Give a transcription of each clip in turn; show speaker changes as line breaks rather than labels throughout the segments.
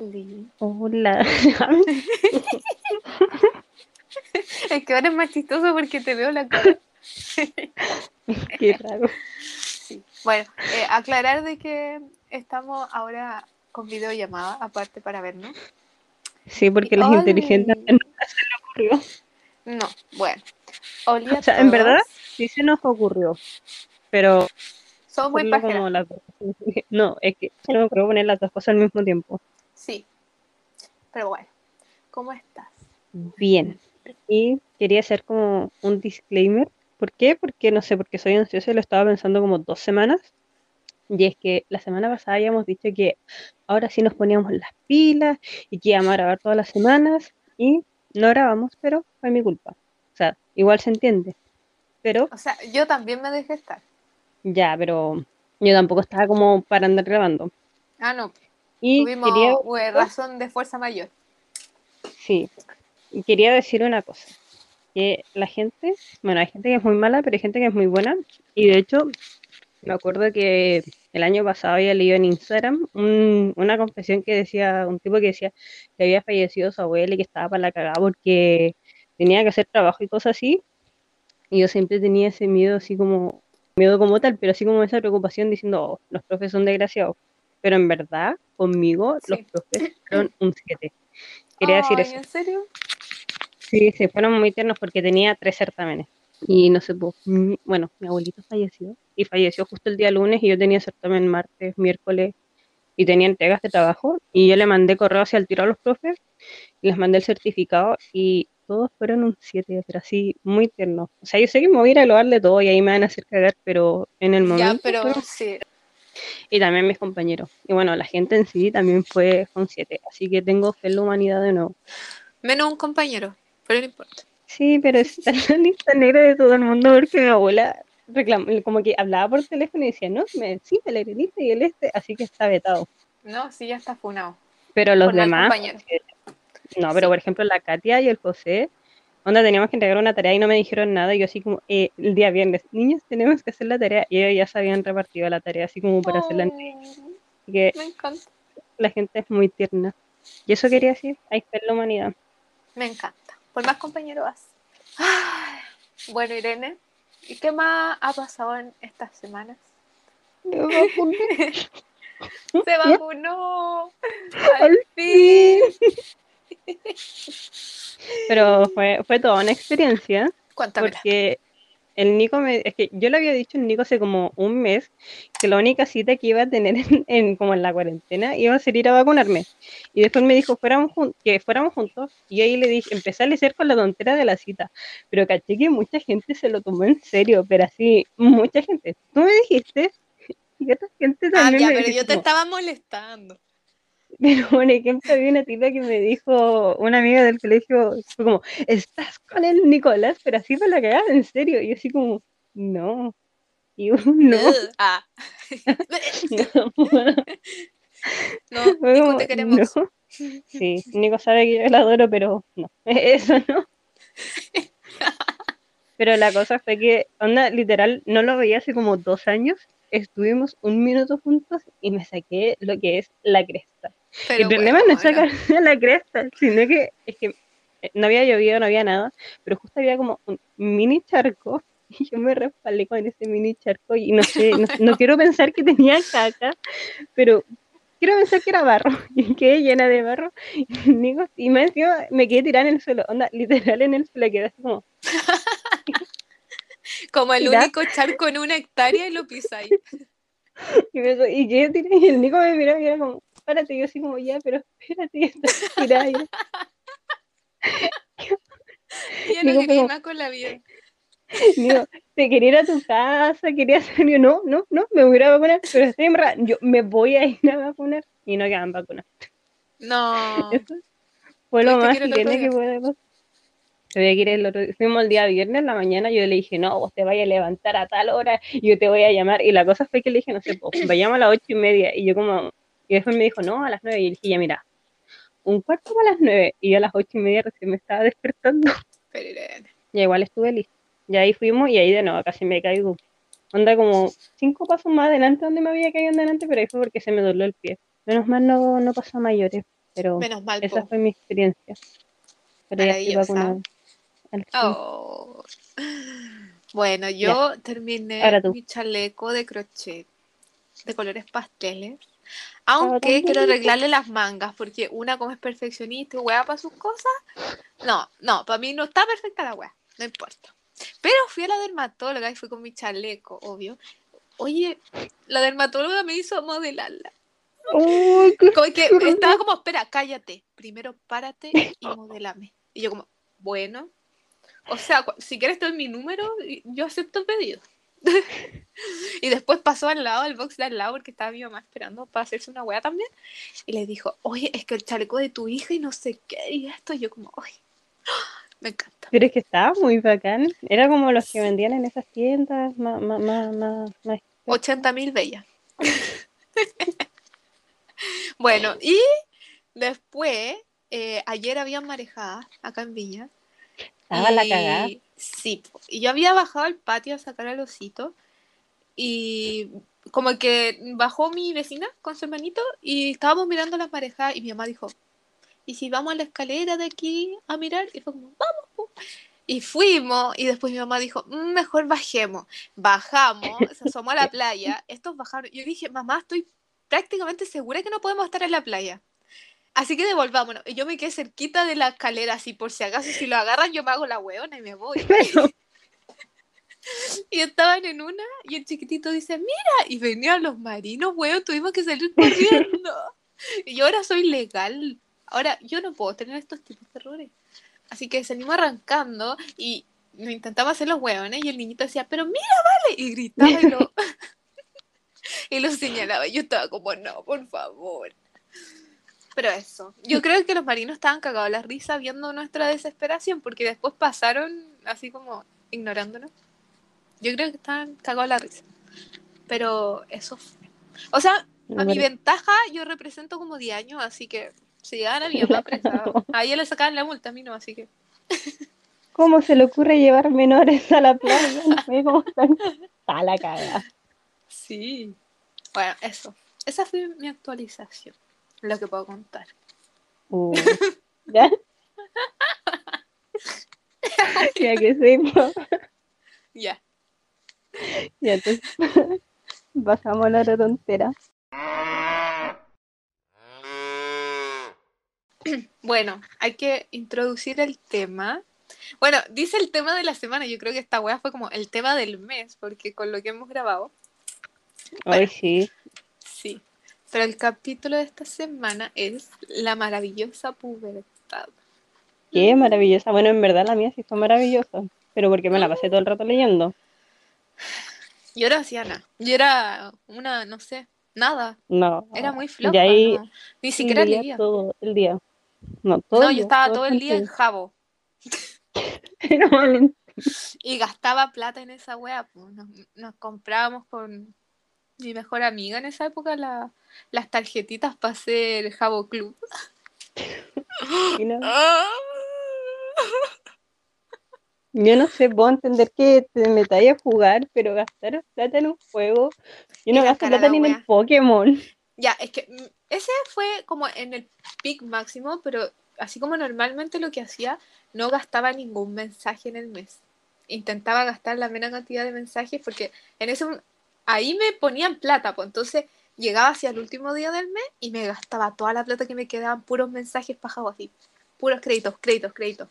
Oli.
Hola.
Es que ahora es más chistoso porque te veo la cara.
Qué raro.
Sí. Bueno, eh, aclarar de que estamos ahora con videollamada, aparte para vernos.
Sí, porque las
Oli.
inteligentes nunca se le ocurrió.
No, bueno. Oli
O sea, en verdad sí se nos ocurrió. Pero
Somos muy
las dos. No, es que se me ocurrió poner las dos cosas al mismo tiempo.
Sí. Pero bueno, ¿cómo estás?
Bien. Y quería hacer como un disclaimer. ¿Por qué? Porque no sé, porque soy ansiosa y lo estaba pensando como dos semanas. Y es que la semana pasada habíamos dicho que ahora sí nos poníamos las pilas y que íbamos a grabar todas las semanas. Y no grabamos, pero fue mi culpa. O sea, igual se entiende. Pero
O sea, yo también me dejé estar.
ya, pero yo tampoco estaba como para andar grabando.
Ah, no.
Y
Tuvimos
quería,
razón de fuerza mayor.
sí, y quería decir una cosa. Que la gente, bueno, hay gente que es muy mala, pero hay gente que es muy buena. Y de hecho, me acuerdo que el año pasado había leído en Instagram un- una confesión que decía, un tipo que decía que había fallecido su abuela y que estaba para la cagada porque tenía que hacer trabajo y cosas así. Y yo siempre tenía ese miedo así como, miedo como tal, pero así como esa preocupación diciendo, "Oh, los profes son desgraciados. Pero en verdad, conmigo, los profes fueron un 7. Quería decir eso.
¿En serio?
Sí, se fueron muy tiernos porque tenía tres certámenes. Y no sé, pues, bueno, mi abuelito falleció y falleció justo el día lunes y yo tenía certamen martes, miércoles y tenía entregas de trabajo y yo le mandé correo hacia el tiro a los profes y les mandé el certificado y todos fueron un 7, pero así muy tierno. O sea, yo sé que me voy a ir a lo de todo y ahí me van a hacer cagar, pero en el
Ya,
momento
pero
fueron-
sí.
Y también mis compañeros. Y bueno, la gente en sí también fue, un 7, así que tengo fe en la humanidad de nuevo.
Menos un compañero, pero no importa.
Sí, pero está en la lista negra de todo el mundo porque mi abuela reclamó, como que hablaba por teléfono y decía, no, me, sí, me la lista y el este, así que está vetado.
No, sí, ya está funado.
Pero los
Por
demás, no, pero
Sí.
por ejemplo la Katia y el José, onda teníamos que entregar una tarea y no me dijeron nada, y yo así como, eh, el día viernes, niños, tenemos que hacer la tarea, y ellos ya se habían repartido la tarea así como para hacerla,
Oh,
así que
me encanta.
la gente es muy tierna. Y eso quería decir, hay fe en la humanidad.
Me encanta. Por más compañero vas. Bueno, Irene, ¿y qué más ha pasado en estas semanas? Se vacunó. Al
Al
fin.
Pero fue, fue toda una experiencia.
Cuéntamela.
Porque el Nico me, es que yo le había dicho al Nico hace como un mes que la única cita que iba a tener en, en- como en la cuarentena iba a ser ir a vacunarme. Y después me dijo fuéramos que fuéramos juntos. Y ahí le dije, empecé a leer con la tontera de la cita. Pero caché que mucha gente se lo tomó en serio, pero así, mucha gente. Tú me dijiste, y otra gente
Ah,
también
ya,
me
pero yo te estaba molestando.
pero por ejemplo, había una tita que me dijo, una amiga del colegio, fue como, ¿estás con el Nicolás? Pero así para la cagada, en serio. Y yo así como, no. Y yo, no,
Ah.
no.
No, Nico,
como,
te queremos.
no. Sí, Nico sabe que yo la adoro, pero no, eso no. Pero la cosa fue que, onda, literal, no lo veía hace como dos años. Estuvimos un minuto juntos y me saqué lo que es la cresta.
Pero
el problema no es
bueno,
sacarse la cresta, sino que es que eh, no había llovido, no había nada, pero justo había como un mini charco y yo me respaldé con ese mini charco y no sé, no, no quiero pensar que tenía caca, pero quiero pensar que era barro y quedé llena de barro y, encima me quedé tirada en el suelo, onda, literal en el suelo, quedé así como,
Como el único charco en una hectárea y lo pisáis.
y, me, y quedé tirada y el Nico me miraba y era como, párate, y yo así como, ya, pero espérate, tirada ya.
Yo no
Digo,
quería más con la vida.
Digo, te quería ir a tu casa, quería hacer, yo, no, no, no, me voy a ir a vacunar, pero estoy embarrada, yo me voy a ir a vacunar y no quedan vacunas.
No.
Eso fue lo
¿Tuviste
más
día?
que puede pasar. Tuve que ir el otro Fuimos el día viernes en la mañana, yo le dije, no, vos te vayas a levantar a tal hora y yo te voy a llamar. Y la cosa fue que le dije, no sé, pues, vayamos a las ocho y media. Y yo como, y después me dijo, no, a las nueve. Y yo dije, ya mira, un cuarto para las nueve. Y yo a las ocho y media recién me estaba despertando.
Pero.
Ya igual estuve lista. Y ahí fuimos y ahí de nuevo casi me caigo. Onda como cinco pasos más adelante donde me había caído en delante, pero ahí fue porque se me dobló el pie. Menos mal no, no pasó a mayores. Pero
Menos mal,
esa
po.
fue mi experiencia. Pero ya estoy vacunada.
Oh. Bueno, yo terminé mi chaleco de crochet de colores pasteles. Aunque quiero arreglarle las mangas, porque una como es perfeccionista y weá para sus cosas. No, no, para mí no está perfecta la weá, no importa. Pero fui a la dermatóloga y fui con mi chaleco, obvio. Oye, la dermatóloga me hizo modelarla. Como que estaba como, espera, cállate. Primero párate y modélame. Y yo como, bueno. O sea, si quieres te doy mi número, yo acepto el pedido. y después pasó al lado, al box de al lado, porque estaba mi mamá esperando para hacerse una weá también. Y le dijo, oye, es que el chaleco de tu hija y no sé qué, y esto. Y yo como, ay, me encanta.
Pero es que estaba muy bacán. Era como los que vendían en esas tiendas más, más, más, más, más
80 mil bellas. bueno, y después, eh, ayer habían marejadas acá en Viña.
Estaba la cagada.
Sí, y yo había bajado al patio a sacar al osito y como que bajó mi vecina con su hermanito y estábamos mirando las marejadas y mi mamá dijo, ¿y si vamos a la escalera de aquí a mirar? Y fue como, vamos. po". Y fuimos y después mi mamá dijo, "Mm, mejor bajemos. Bajamos, se asomó a la playa, estos bajaron. Yo dije, mamá, estoy prácticamente segura que no podemos estar en la playa. Así que devolvámonos. Y yo me quedé cerquita de la escalera, así por si acaso, si lo agarran, yo me hago la hueona y me voy.
Pero,
Y estaban en una y el chiquitito dice, mira, y venían los marinos, weón, tuvimos que salir corriendo. y yo ahora soy legal. Ahora, yo no puedo tener estos tipos de errores. Así que salimos arrancando y nos intentamos hacer los hueones y el niñito decía, pero mira, vale, y gritaba y lo, y lo señalaba. Y yo estaba como, no, por favor. Pero eso, yo creo que los marinos estaban cagados la risa viendo nuestra desesperación porque después pasaron así como ignorándonos. Yo creo que estaban cagados la risa. Pero eso fue. O sea, a mi ventaja yo represento como 10 años, así que si llegaban a mi mamá presa, a ella le sacaban la multa, a mí no, así que...
¿Cómo se le ocurre llevar menores a la playa? No sé cómo están. Está la cagada.
Sí. Bueno, eso. Esa fue mi actualización. Lo que puedo contar.
Uh, ¿Ya? ya que sepa.
Ya.
Ya entonces pasamos a la tontera.
Bueno, hay que introducir el tema. Bueno, dice el tema de la semana. Yo creo que esta wea fue como el tema del mes, porque con lo que hemos grabado.
Hoy sí.
Sí. Pero el capítulo de esta semana es la maravillosa pubertad.
Qué maravillosa. Bueno, en verdad la mía sí fue maravillosa. Pero porque me la pasé todo el rato leyendo.
Yo hacía nada. Yo era una, no sé, nada.
No.
Era muy floja.
ahí
no. Ni siquiera
leía
leía.
todo el día. No, todo
No,
el
yo estaba todo el día en jabo.
Era
Y gastaba plata en esa wea. Pues. Nos, nos comprábamos con mi mejor amiga en esa época la- las tarjetitas para hacer Jabo Club.
no-. Yo no sé, puedo entender que te metáis a jugar, pero gastar plata en un juego. Yo no gasto plata
la
ni en el. Pokémon.
Ya, es que mm, ese fue como en el peak máximo, pero así como normalmente lo que hacía, no gastaba ningún mensaje en el mes. Intentaba gastar la menor cantidad de mensajes porque en ese ahí me ponían plata, pues entonces llegaba hacia el último día del mes y me gastaba toda la plata que me quedaban puros mensajes pajados así, puros créditos, créditos, créditos.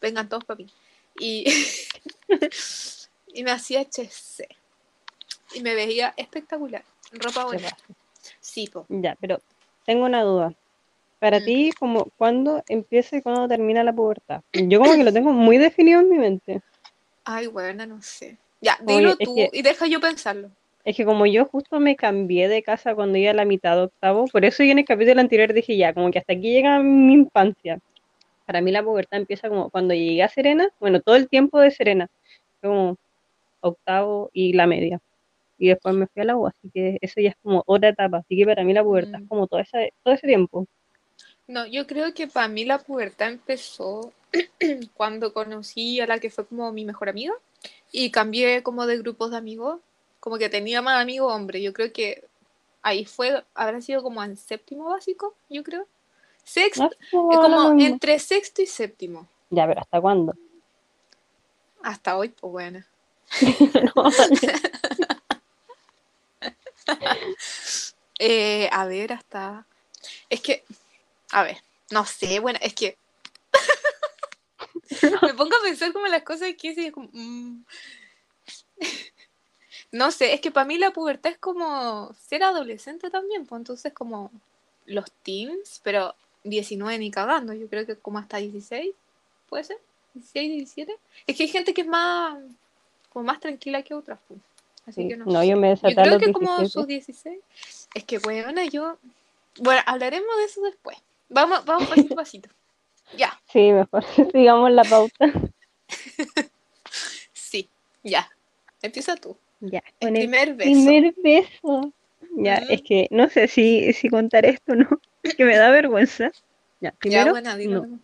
Vengan todos para mí. Y, y me hacía HC. Y me veía espectacular. Ropa
raja.
Sí, po.
Ya, pero tengo una duda. Para
Mm.
ti, como ¿cuándo empieza y cuándo termina la pubertad? Yo como que lo tengo muy definido en mi mente.
Ay, buena, no sé. Ya, dilo tú
que-
y deja yo pensarlo.
Es que como yo justo me cambié de casa cuando iba a la mitad de octavo, por eso yo en el capítulo anterior dije ya, como que hasta aquí llega mi infancia. Para mí la pubertad empieza como cuando llegué a Serena, bueno, todo el tiempo de Serena, como octavo y la media. Y después me fui a la U, así que eso ya es como otra etapa. Así que para mí la pubertad
Mm.
es como todo ese, todo ese tiempo.
No, yo creo que para mí la pubertad empezó cuando conocí a la que fue como mi mejor amiga y cambié como de grupos de amigos, como que tenía más amigos hombres. Yo creo que ahí fue, habrá sido como en séptimo básico, yo creo. Sexto,
No,
es
no,
como entre sexto y séptimo.
Ya, pero ¿hasta cuándo?
Hasta hoy, pues bueno.
No,
Eh, a ver, hasta. Es que. A ver, no sé, bueno, es que. Me pongo a pensar como las cosas que es como. mm. No sé, es que para mí la pubertad es como ser adolescente también, pues entonces como los teens, pero 19 ni cagando, yo creo que como hasta 16, puede ser, 16, 17. Es que hay gente que es más, como más tranquila que otras, pues. Así
Sí,
que no,
no,
sé.
yo me
Yo
desaté a
creo que como
17.
sus 16. Es que, bueno, yo. Bueno, hablaremos de eso después. Vamos, vamos pasito a pasito. Ya,
Sí, mejor sigamos la pauta.
sí, ya. Empieza tú.
Ya,
El
con el
primer beso.
primer beso. Ya, es que no sé si, si contar esto o no, que me da vergüenza. Ya,
Ya,
primero,
dilo.
no.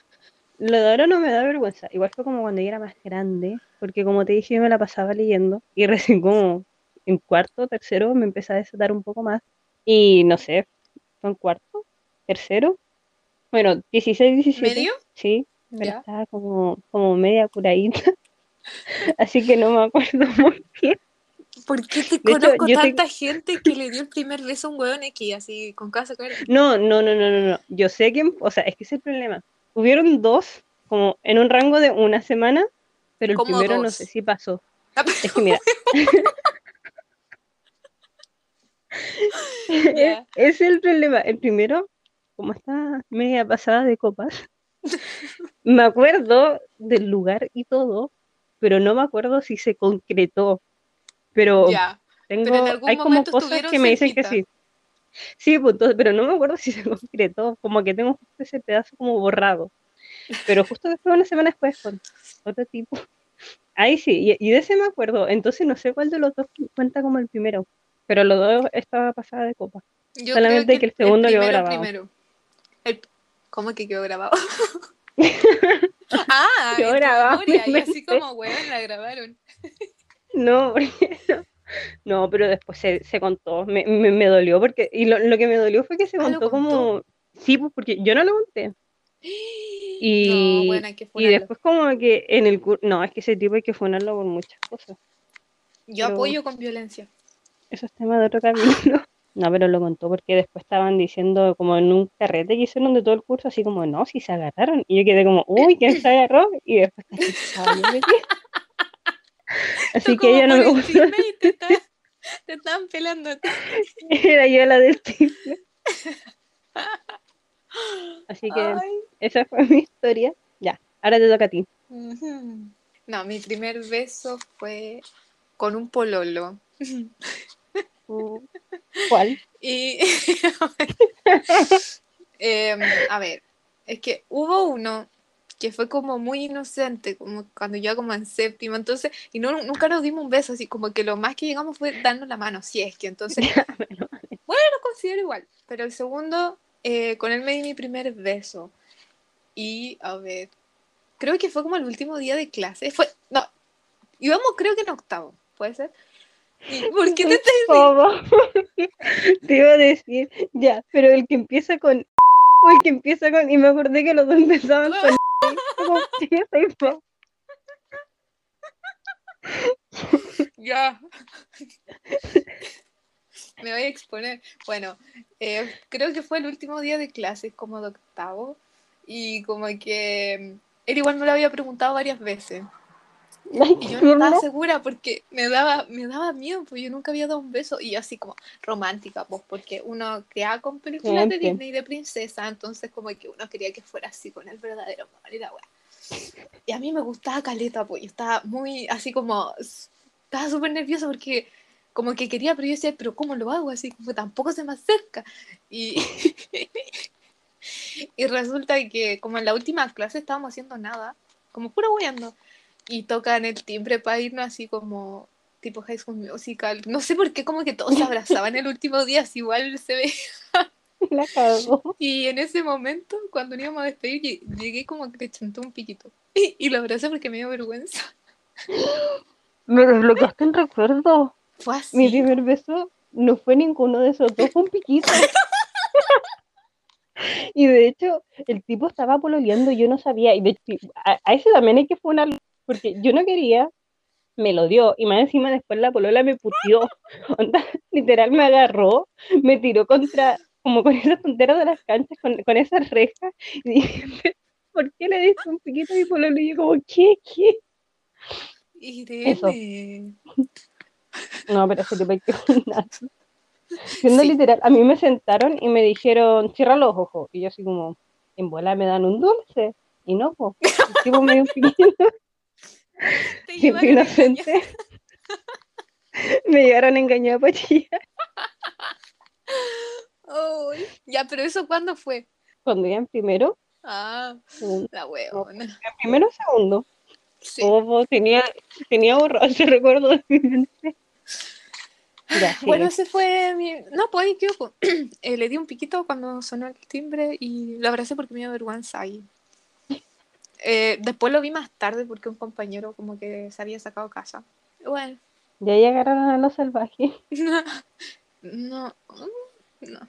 Lo de ahora no me da vergüenza. Igual fue como cuando yo era más grande, porque como te dije, yo me la pasaba leyendo y recién como en cuarto, tercero, me empecé a desatar un poco más. Y no sé, fue en cuarto, tercero, bueno, 16, 17,
¿Medio?
sí, pero
Ya.
estaba como, como media curadita, así que no me acuerdo muy bien.
¿Por qué te
De hecho,
conozco
te-
tanta gente que le dio el primer beso a un hueón X, así, con casa?
No, no, no, no, no, no. Yo sé quién, o sea, es que ese es el problema. Hubieron dos, como en un rango de una semana, pero el
¿Cómo
primero no sé si pasó.
Ah,
Es que mira, ese es el problema. El primero, como está media pasada de copas, me acuerdo del lugar y todo, pero no me acuerdo si se concretó. Pero tengo,
Pero en algún
hay como cosas que me dicen que
cerquita.
sí. Sí, pues, pero no me acuerdo si se concretó, como que tengo justo ese pedazo como borrado. Pero justo después, una semana después, con otro tipo. Ahí sí, y, y de ese me acuerdo. Entonces no sé cuál de los dos cuenta como el primero. Pero los dos estaba pasada de copa.
Yo
Solamente
creo
que el segundo quedó
primero,
grabado.
primero. El- ¿Cómo que quedó grabado? ah,
Quedó grabado
memoria, y así como, weón, la grabaron.
No, porque no. No, pero después se, se contó. Me, me, me dolió porque. Y lo, lo que me dolió fue que se
Ah, ¿lo
contó
contó?
como. Sí, pues porque yo no lo conté. Y,
No, bueno, hay que
y después como que en el curso, no, es que ese tipo hay que funarlo por muchas cosas.
Yo
pero-
apoyo con violencia.
Eso es tema de otro capítulo. No, pero lo contó porque después estaban diciendo como en un carrete que hicieron de todo el curso, así como, no, si se agarraron. Y yo quedé como, uy, ¿quién se agarró? Y después caché que estaba yo metida. Así que ella no me gustó.
te, está- te estaban pelando.
Era yo la del chisme. Así que
Ay.
esa fue mi historia. Ya, ahora te toca a ti.
No, mi primer beso fue con un pololo.
¿Cuál?
Y Em, a ver, es que hubo uno que fue como muy inocente, como cuando yo como en séptimo, entonces, y no, nunca nos dimos un beso, así como que lo más que llegamos fue darnos la mano, si es que entonces,
Bueno,
lo considero igual, pero el segundo, eh, con él me di mi primer beso, y a ver, creo que fue como el último día de clase, fue, no, íbamos creo que en octavo, ¿puede ser? ¿Y ¿Por qué te estás.
Te iba a decir, ya, pero el que empieza con o el que empieza con y me acordé que los dos empezaban con como,
Ya. Me voy a exponer. Bueno, eh, creo que fue el último día de clases, como de octavo, y como que mm, él igual me lo había preguntado varias veces. Y yo no estaba segura porque me daba, me daba miedo, pues yo nunca había dado un beso, y yo así como romántica, pues porque uno crea con películas de. Disney de princesa, entonces como que uno quería que fuera así con el verdadero amor y la wea. Y a mí me gustaba Caleta, pues yo estaba muy así como, estaba súper nerviosa porque como que quería, pero yo decía, pero ¿cómo lo hago? Así como tampoco se me acerca. Y, y resulta que como en la última clase estábamos haciendo nada, como puro hueando, y tocan el timbre para irnos así como tipo High School Musical. No sé por qué como que todos se abrazaban el último día, así igual se ve.
La cagó.
Y en ese momento, cuando nos íbamos a despedir, lle- llegué como que le chanté un piquito. Y, y lo abracé porque me dio vergüenza.
Me desbloqueaste un recuerdo.
Fue así.
Mi primer beso no fue ninguno de esos dos, fue un piquito. Y de hecho, el tipo estaba pololeando, yo no sabía. Y de hecho, a, a ese también hay que una porque yo no quería, me lo dio. Y más encima después la polola me putió. Onda, literal me agarró, me tiró contra, como con esas tonteras de las canchas, con, con esas rejas. Y dije, ¿por qué le diste un piquito a mi polola? Y yo como, ¿qué? ¿Qué?
Irene.
No, pero ese tipo hay que Siendo literal, a mí me sentaron y me dijeron, cierra los ojos. Y yo así como, en bola me dan un dulce. Y no, pues, tipo me dio un piquito. Siempre inocente. me llevaron engañada a chillar.
Oh, ya, pero eso ¿cuándo fue?
Cuando iba en primero.
Ah, la huevona.
En primero o segundo. Sí. Oh, tenía, tenía borrado ese recuerdo de mi mente.
Bueno, ese fue mi... No, pues yo eh, le di un piquito cuando sonó el timbre y lo abracé porque me dio vergüenza y... Eh, después lo vi más tarde porque un compañero como que se había sacado casa. Bueno.
¿Ya llegaron a los salvajes?
No, no, no.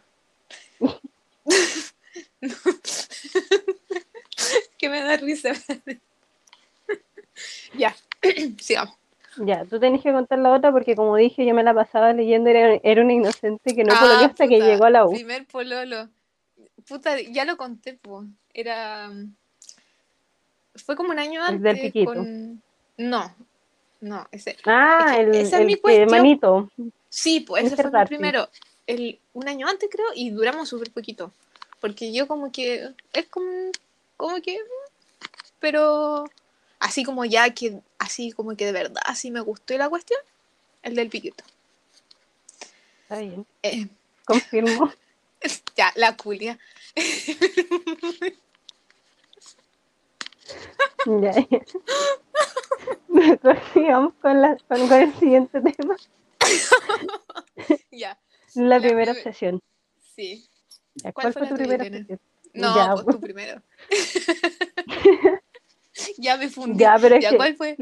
que me da risa. ya, sigamos.
Ya, tú tenés que contar la otra porque como dije, yo me la pasaba leyendo, era, era una inocente que no
ah,
hasta que llegó a la U.
Primer pololo. Puta, ya lo conté, po. Era... Fue como un año antes. Con... No, no, ese.
Ah, el, esa es mi manito.
Sí, pues ese fue el primero. El, un año antes creo y duramos súper poquito. Porque yo como que... Es como... Como que... Pero así como ya que, así como que de verdad, así me gustó la cuestión, el del piquito.
Está bien. Eh, Confirmo.
ya, la culia.
ya, ya. Mejor sigamos con, la, con, el siguiente tema.
ya.
La, primera obsesión.
Sí.
¿Cuál, fue, tu primera obsesión?
No, ya, pues, tu primero. ya me fundí.
Ya, pero
¿cuál fue?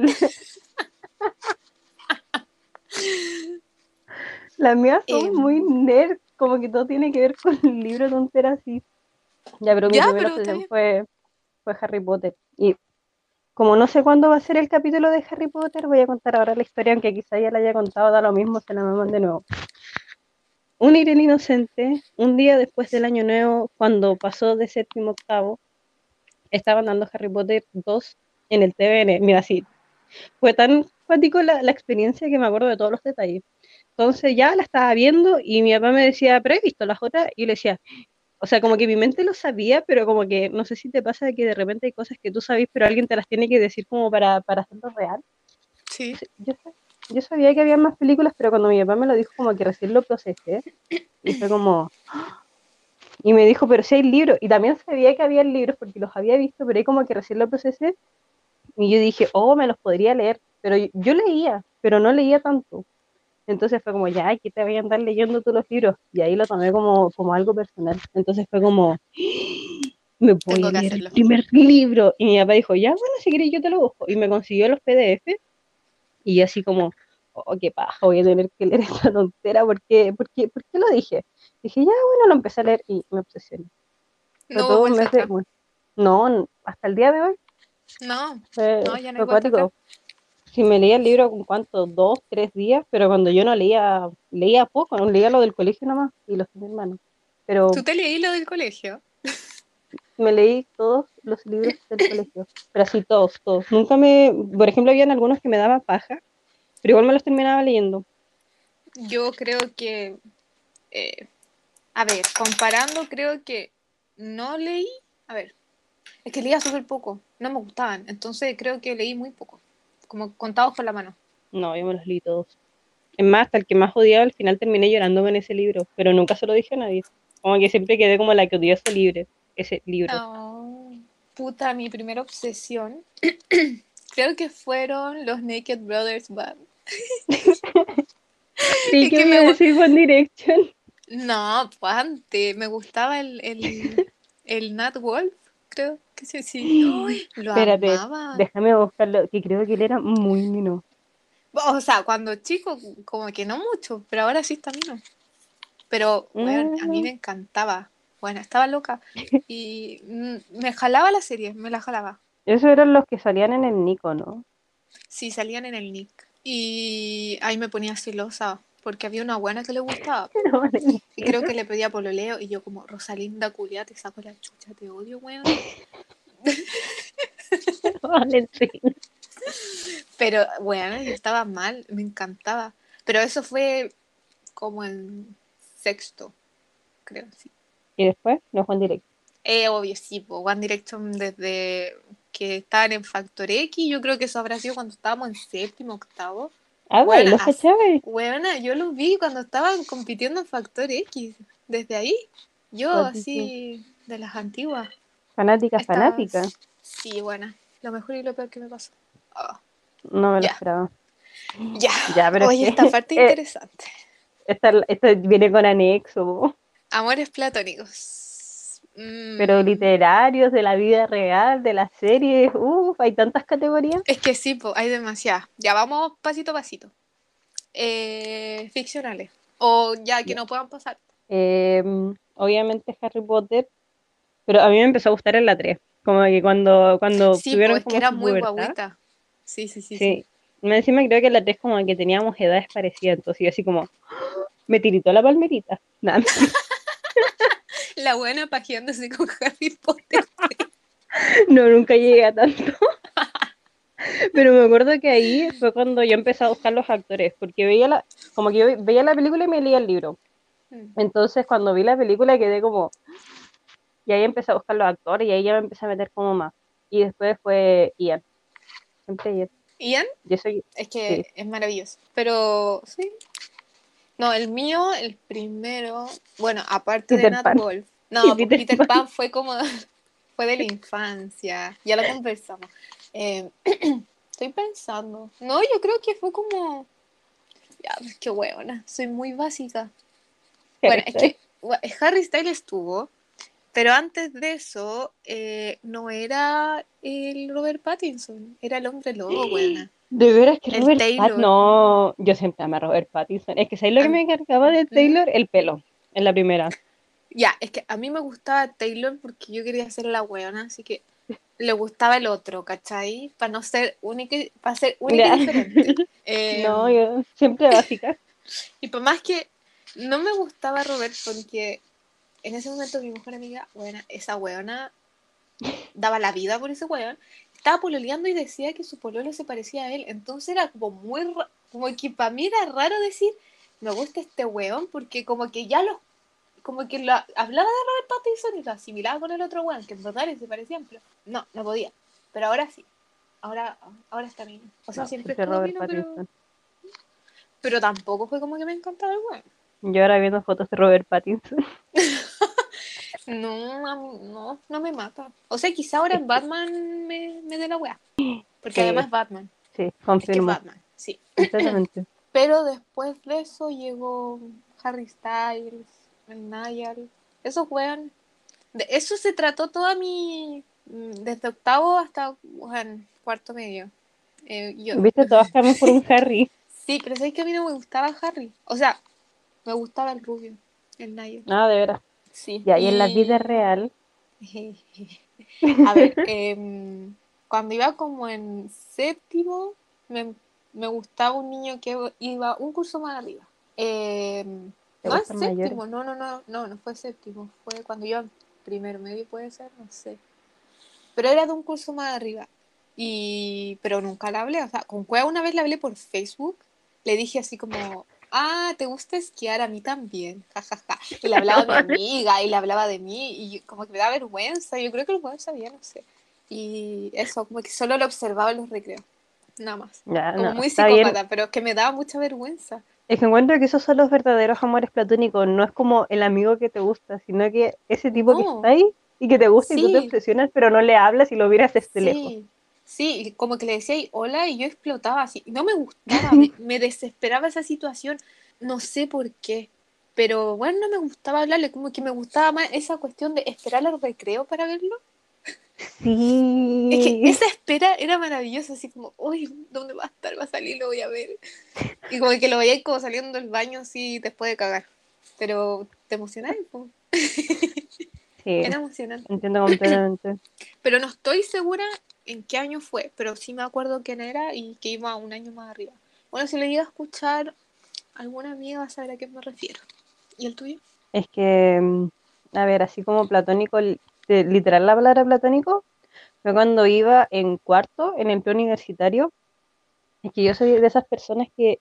Las mías son muy nerd, como que todo tiene que ver con el libro tontera así. Ya, pero mi primera pero fue, fue Harry Potter. Y como no sé cuándo va a ser el capítulo de Harry Potter, voy a contar ahora la historia, aunque quizá ya la haya contado, da lo mismo, se la maman de nuevo. Un Irene inocente, un día después del año nuevo, cuando pasó de séptimo octavo, estaban dando Harry Potter 2 en el TVN. Mira, sí, fue tan cuático la, la, experiencia que me acuerdo de todos los detalles. Entonces ya la estaba viendo y mi papá me decía, pero he visto las otras, y yo le decía, o sea, como que mi mente lo sabía, pero como que no sé si te pasa que de repente hay cosas que tú sabes, pero alguien te las tiene que decir como para, para hacerlo real.
Sí.
Yo, yo sabía que había más películas, pero cuando mi papá me lo dijo, como que recién lo procesé, y fue como, y me dijo, pero si hay libros. Y también sabía que había libros porque los había visto, pero ahí como que recién lo procesé. Y yo dije, oh, me los podría leer. Pero yo, leía, pero no leía tanto. Entonces fue como, ya, aquí te voy a andar leyendo todos los libros. Y ahí lo tomé como, como algo personal. Entonces fue como, me voy a leer el primer libro. Y mi papá dijo, ya, bueno, si quieres yo te lo busco. Y me consiguió los PDF. Y así como, oh, qué paja, voy a tener que leer esta tontera. ¿Por qué, por qué, por qué lo dije? Dije, ya, bueno, lo empecé a leer y me obsesioné.
No,
no, hasta el día de hoy.
No, no, ya no
Si me leía el libro con cuánto, dos, tres días, pero cuando yo no leía, leía poco, no leía lo del colegio nomás y los de mi hermano. Pero
¿Tú te leí lo del colegio?
Me leí todos los libros del colegio, pero así todos, todos. Nunca me, por ejemplo, habían algunos que me daban paja, pero igual me los terminaba leyendo.
Yo creo que eh, a ver, comparando, creo que no leí. A ver, es que leía súper poco, no me gustaban. Entonces creo que leí muy poco, como contados con la mano.
No, yo me los leí todos. Es más, hasta el que más odiaba, al final terminé llorando en ese libro, pero nunca se lo dije a nadie. Como que siempre quedé como la que odió ese libro. Ese libro.
Oh, puta, mi primera obsesión. creo que fueron los Naked Brothers Band.
sí, que me decís One Direction.
No, pues antes me gustaba el, el, el Nat Wolf, creo que sí, sí. lo Espérate, amaba.
déjame buscarlo, que creo que él era muy mino.
O sea, cuando chico, como que no mucho, pero ahora sí está mino. Pero, bueno, a mí me mm. encantaba. Bueno, estaba loca. Y mm, me jalaba la serie, me la jalaba.
Esos eran los que salían en el Nico, ¿no?
Sí, salían en el Nick. Y ahí me ponía celosa, porque había una buena que le gustaba. Y creo que le pedía pololeo, y yo como, Rosalinda culia, te saco la chucha, te odio, weón. Pero, bueno, yo estaba mal, me encantaba. Pero eso fue como en sexto, creo, sí.
Y después, no Juan Directo.
Eh, obvio, sí, po, One Direction desde que estaban en Factor X, yo creo que eso habrá sido cuando estábamos en séptimo, octavo.
Ah, güey,
Bueno,
lo
así-
cachaba.
Buena, yo los vi cuando estaban compitiendo en Factor X. Desde ahí, yo
Guau,
así, de las antiguas.
Fanática,
Estaba-
fanática.
Sí, buena. Lo mejor y lo peor que me pasó. Ah,
No me lo
Ya.
esperaba.
ya.
Ya, pero
Oye,
es
esta parte
eh,
interesante.
Esta, esta viene con anexo,
Amores platónicos. Mm,
pero literarios, de la vida real, de las series. Uf, hay tantas categorías.
Es que sí, po, hay demasiadas. Ya vamos pasito a pasito. Eh, ficcionales. O ya que no puedan pasar.
Eh, obviamente Harry Potter, pero a mí me empezó a gustar en la 3. Como que cuando, cuando
Sí,
tuvieron
pues
como
que era muy
pubertad,
guaguita. Sí, sí, sí. sí.
Sí. Me Encima creo que en la 3 como que teníamos edades parecidas, entonces yo así como, ¡Ah! me tiritó la palmerita. Nada,
La buena pajeándose con Harry Potter.
no, nunca llegué a tanto. Pero me acuerdo que ahí fue cuando yo empecé a buscar los actores, porque veía la, como que yo veía la película y me leía el libro.
Mm.
Entonces cuando vi la película quedé como, y ahí empecé a buscar los actores y ahí ya me empecé a meter como más. Y después fue Ian. Siempre Ian.
Ian,
Yo soy,
es que es maravilloso. Pero sí. No, el mío, el primero, bueno, aparte de Nat
Pan.
Wolf. No,
Peter
Peter,
Pan.
Pan. fue como, fue de la infancia. Ya lo conversamos. Eh, estoy pensando. No, yo creo que fue como, ya, qué huevona, soy muy básica. Bueno, es que Harry Styles estuvo, pero antes de eso eh, no era el Robert Pattinson, era el hombre lobo, buena.
De veras que
El
Robert. Pat- no, yo siempre amé a Robert Pattinson. Es que ¿sabes lo que me cargaba de Taylor? El pelo, en la primera.
Ya, es que a mí me gustaba Taylor porque yo quería ser la weona, así que le gustaba el otro, ¿cachai? Para no ser única, para ser única y diferente. Eh,
No, yo siempre básica.
Y por más que no me gustaba Robert porque en ese momento mi mejor amiga, bueno, esa weona daba la vida por ese weón, estaba pololeando y decía que su pololo se parecía a él. Entonces era como muy, como que para mí era raro decir, me gusta este weón porque como que ya lo, como que lo, hablaba de Robert Pattinson y lo asimilaba con el otro weón, que en verdad se parecían, pero no, no podía. Pero ahora sí. Ahora, ahora está bien. O sea,
No,
siempre
Robert
pero, pero tampoco fue como que me encantaba el weón.
Yo ahora viendo fotos de Robert Pattinson.
No, no, no me mata. O sea, quizá ahora en Batman me, me dé la weá. Porque
Sí.
además Batman.
Sí,
Es que es
confirmo.
Batman, sí.
Completamente.
Pero después de eso llegó Harry Styles, el Niall. Esos weón. De eso se trató toda mi. mm, Desde octavo hasta cuarto medio. Eh, yo-
Viste, todas cambian por un Harry.
Sí, pero sabes que a mí no me gustaba Harry. O sea, me gustaba el rubio, el Niall.
Ah, de veras.
Sí.
Y ahí en la vida real.
A ver, em, cuando iba como en séptimo, me, me gustaba un niño que iba un curso más arriba. Em,
¿Te
no
mayores?
séptimo, no, no, no, no, no fue séptimo, fue cuando iba en primero medio, puede ser, no sé. Pero era de un curso más arriba. Y, pero nunca la hablé, o sea, con Cueva una vez la hablé por Facebook, le dije así como, ah, ¿te gusta esquiar? A mí también, jajaja. Y le hablaba a mi amiga y le hablaba de mí y como que me da vergüenza, yo creo que el weón sabía, no sé. Y eso, como que solo lo observaba en los recreos, nada más.
Ya,
Como
no,
muy
bien.
psicópata, pero que me daba mucha vergüenza.
Es que encuentro que esos son los verdaderos amores platónicos. No es como el amigo que te gusta, sino que ese tipo que está ahí y que te gusta y tú te
Sí.
obsesionas, pero no le hablas y lo miras desde lejos.
Sí, como que le decía y hola y yo explotaba así. No me gustaba, me, me desesperaba esa situación. No sé por qué. Pero bueno, no me gustaba hablarle, como que me gustaba más esa cuestión de esperar al recreo para verlo.
Sí.
Es que esa espera era maravillosa, así como, uy, ¿dónde va a estar? Va a salir, lo voy a ver. Y como que lo veía como saliendo del baño así después de cagar. Pero te emocionas, po.
Sí,
Era emocionante.
entiendo completamente.
Pero no estoy segura en qué año fue, pero sí me acuerdo quién era y que iba un año más arriba. Bueno, si lo llega a escuchar alguna amiga va a saber a qué me refiero. ¿Y el tuyo?
Es que, mm, a ver, así como platónico, literal la palabra platónico, fue cuando iba en cuarto, en el plan universitario. Es que yo soy de esas personas que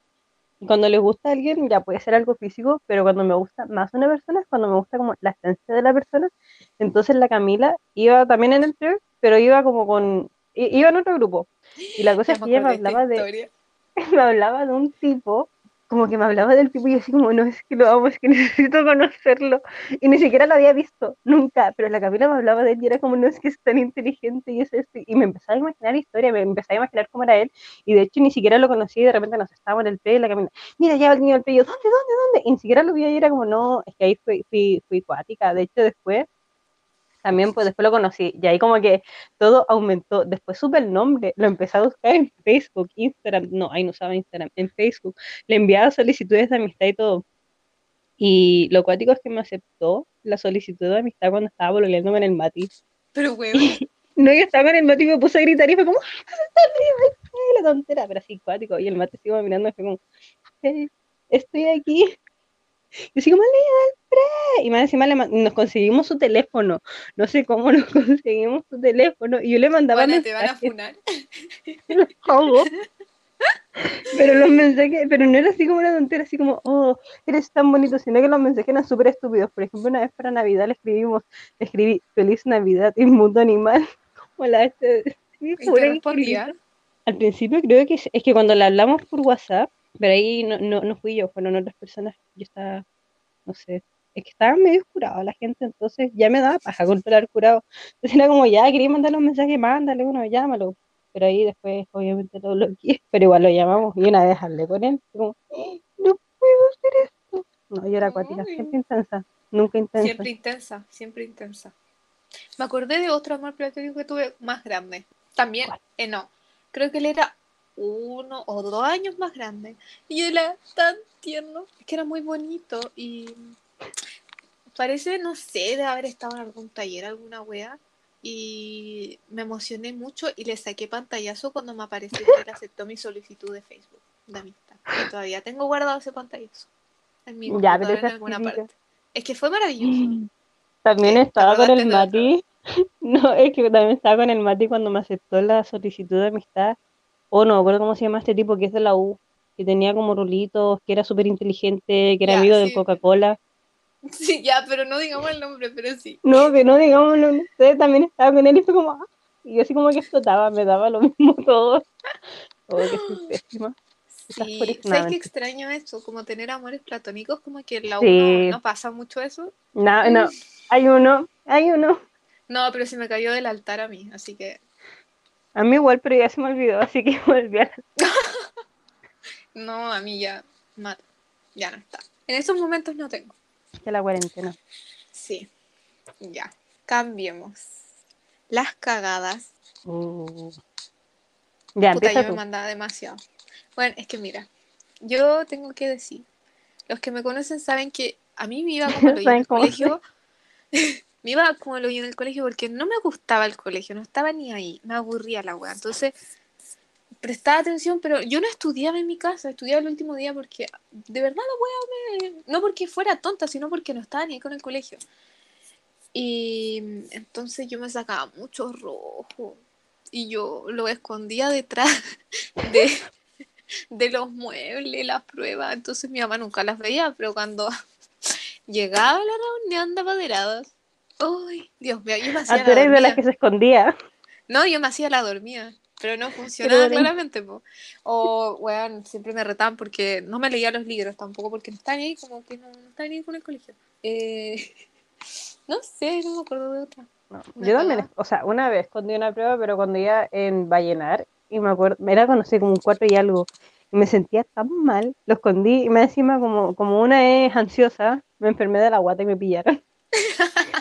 cuando les gusta a alguien, ya puede ser algo físico, pero cuando me gusta más una persona es cuando me gusta como la esencia de la persona. Entonces la Camila iba también en el pre, pero iba como con, iba en otro grupo. Y la cosa
Ya
es que ella me hablaba de, me hablaba de un tipo, como que me hablaba del tipo y yo así como, no, es que lo amo, es que necesito conocerlo. Y ni siquiera lo había visto, nunca, pero la Camila me hablaba de él y era como, no, es que es tan inteligente y es esto. Y me empezaba a imaginar historia, me empezaba a imaginar cómo era él y de hecho ni siquiera lo conocí y de repente nos estábamos en el pre y la Camila, mira, ya va el niño del pre, y yo, ¿dónde, dónde, dónde? Y ni siquiera lo vi y era como, no, es que ahí fui, fui, fui cuática. De hecho después también pues después lo conocí y ahí como que todo aumentó. Después supe el nombre, lo empecé a buscar en Facebook, Instagram, no, ahí no usaba Instagram, en Facebook. Le enviaba solicitudes de amistad y todo. Y lo cuático es que me aceptó la solicitud de amistad cuando estaba pololeando con el Mati.
Pero, weón,
No, yo estaba con el Mati y me puse a gritar y fue como, ¡ay, la tontera! Pero así cuático. Y el Mati se iba mirando y fue como, "Eh, estoy aquí. Y así como, Lea, del pre. Y más encima le nos conseguimos su teléfono. No sé cómo nos conseguimos su teléfono. Y yo le mandaba
bueno, te van a funar.
¿Cómo? Pero los mensajes, pero no era así como una tontera, así como, oh, eres tan bonito, sino que los mensajes eran súper estúpidos. Por ejemplo, una vez para Navidad le escribimos, le escribí Feliz Navidad y Mundo Animal. Como la este,
¿Y te.
Al principio creo que es, es que cuando le hablamos por WhatsApp, pero ahí no, no, no fui yo, fueron otras personas, yo estaba, no sé, es que estaba medio curado la gente, entonces ya me daba paja controlar curado. Entonces era como, ya, quería mandarle un mensaje, mándale uno, llámalo. Pero ahí después, obviamente, lo bloqueé, pero igual lo llamamos y una vez hablé con él, como, "Eh, no puedo hacer esto. No, yo era acuática, siempre intensa, nunca intensa.
Siempre intensa, siempre intensa. Me acordé de otro amor platónico que tuve más grande. También, eh, no, creo que él era uno o dos años más grande. Y él era tan tierno, es que era muy bonito y parece, no sé, de haber estado en algún taller, alguna wea. Y me emocioné mucho y le saqué pantallazo cuando me apareció que él aceptó mi solicitud de Facebook, de amistad. Y todavía tengo guardado ese pantallazo en mi
Ya, pero
en alguna
típica.
parte. Es que fue maravilloso.
También
¿Qué?
estaba con el
¿Acordaste de
Mati. No, es que también estaba con el Mati cuando me aceptó la solicitud de amistad. O no, me acuerdo cómo se llama este tipo que es de la U, que tenía como rulitos, que era súper inteligente, que era
Ya,
amigo del. Coca-Cola.
Sí, ya, pero no digamos el nombre, pero sí.
No, que no, digámoslo, usted también estaba con él y fue como, ah, y yo así como que explotaba, me daba lo mismo todo. Oh, que soy pésima.
Sí, ¿sabes qué extraño eso? Como tener amores platónicos, como que en la
Sí.
no, no pasa mucho eso.
No, no, hay uno, hay uno.
No, pero se me cayó del altar a mí, así que
A mí igual, pero ya se me olvidó, así que volví a
no, a mí ya mata. Ya no está. En esos momentos no tengo.
De la cuarentena.
Sí, ya. Cambiemos. Las cagadas.
Uh. Ya,
Puta, yo me
tú.
mandaba demasiado. Bueno, es que mira, yo tengo que decir, los que me conocen saben que a mí me iba como lo en
¿Saben
el colegio. me iba como lo en el colegio porque no me gustaba el colegio, no estaba ni ahí, me aburría la wea. Entonces, prestaba atención, pero yo no estudiaba en mi casa, estudiaba el último día porque de verdad la wea me... No porque fuera tonta, sino porque no estaba ni ahí con el colegio. Y entonces yo me sacaba mucho rojo y yo lo escondía detrás de, de los muebles, las pruebas. Entonces mi mamá nunca las veía, pero cuando llegaba la reunión de apoderados, ¡ay! Dios mío, yo me hacía
Ah,
la
de las que se escondía.
No, yo me hacía la dormida, pero no funcionaba
Pero-
claramente, po. O, weón, siempre me retaban porque no me leía los libros tampoco, porque no estaban ahí, como que no, no estaban ahí con el colegio. Eh, no sé, no me acuerdo de otra.
No, yo también, o sea, una vez escondí una prueba, pero cuando iba en Vallenar, y me acuerdo, era cuando sé, como un cuatro y algo, y me sentía tan mal, lo escondí, y más encima, como, como una es ansiosa, me enfermé de la guata y me pillaron.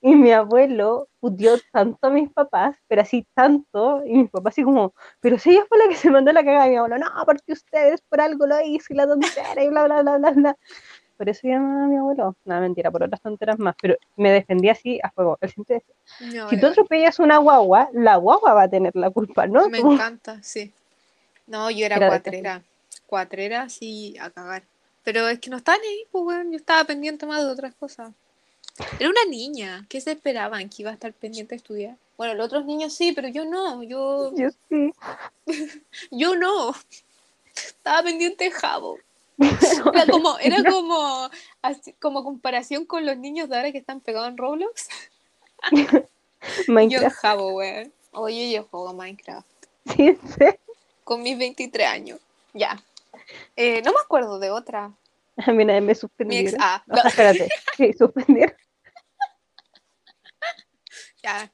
Y mi abuelo puteó tanto a mis papás, pero así tanto, y mis papás así como, pero si ella fue la que se mandó la cagada, y mi abuelo, no, porque ustedes por algo lo hizo, y la tontera, y bla, bla, bla, bla, bla. por eso llamaba a mi abuelo. No, mentira, por otras tonteras más, pero me defendía así a fuego. Él siempre decía,
No,
si tú atropellas una guagua, la guagua va a tener la culpa, ¿no?
Me
tú".
encanta, sí. No, yo era cuatrera. Cuatrera, sí, a cagar. Pero es que no estaba ni ahí, pues, weón. Yo estaba pendiente más de otras cosas. Era una niña. ¿Qué se esperaban? ¿Que iba a estar pendiente de estudiar? Bueno, los otros niños sí, pero yo no. Yo,
Yo sí.
yo no. Estaba pendiente de Jabo. Era como, era como, así- como comparación con los niños de ahora que están pegados en Roblox. Yo en Jabo, weón. Oye, yo juego Minecraft.
sí, serio.
con mis 23 años. Ya. Eh, no me acuerdo de otra.
A mí me
Mi ex.
suspendieron.
Ah,
espérate. Sí, suspendieron.
Ya.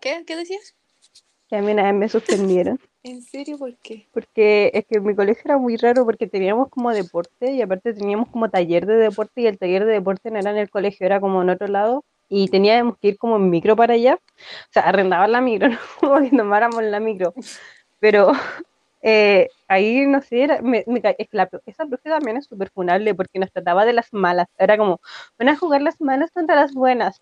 ¿Qué? ¿Qué decías?
Que a mí una vez me suspendieron.
¿En serio? ¿Por qué?
Porque es que mi colegio era muy raro porque teníamos como deporte y aparte teníamos como taller de deporte y el taller de deporte no era en el colegio, era como en otro lado y teníamos que ir como en micro para allá. O sea, arrendaban la micro, no como que tomáramos la micro. Pero eh, ahí, no sé, era, me, me es que la esa profe también es súper funable porque nos trataba de las malas. Era como, van a jugar las malas contra las buenas.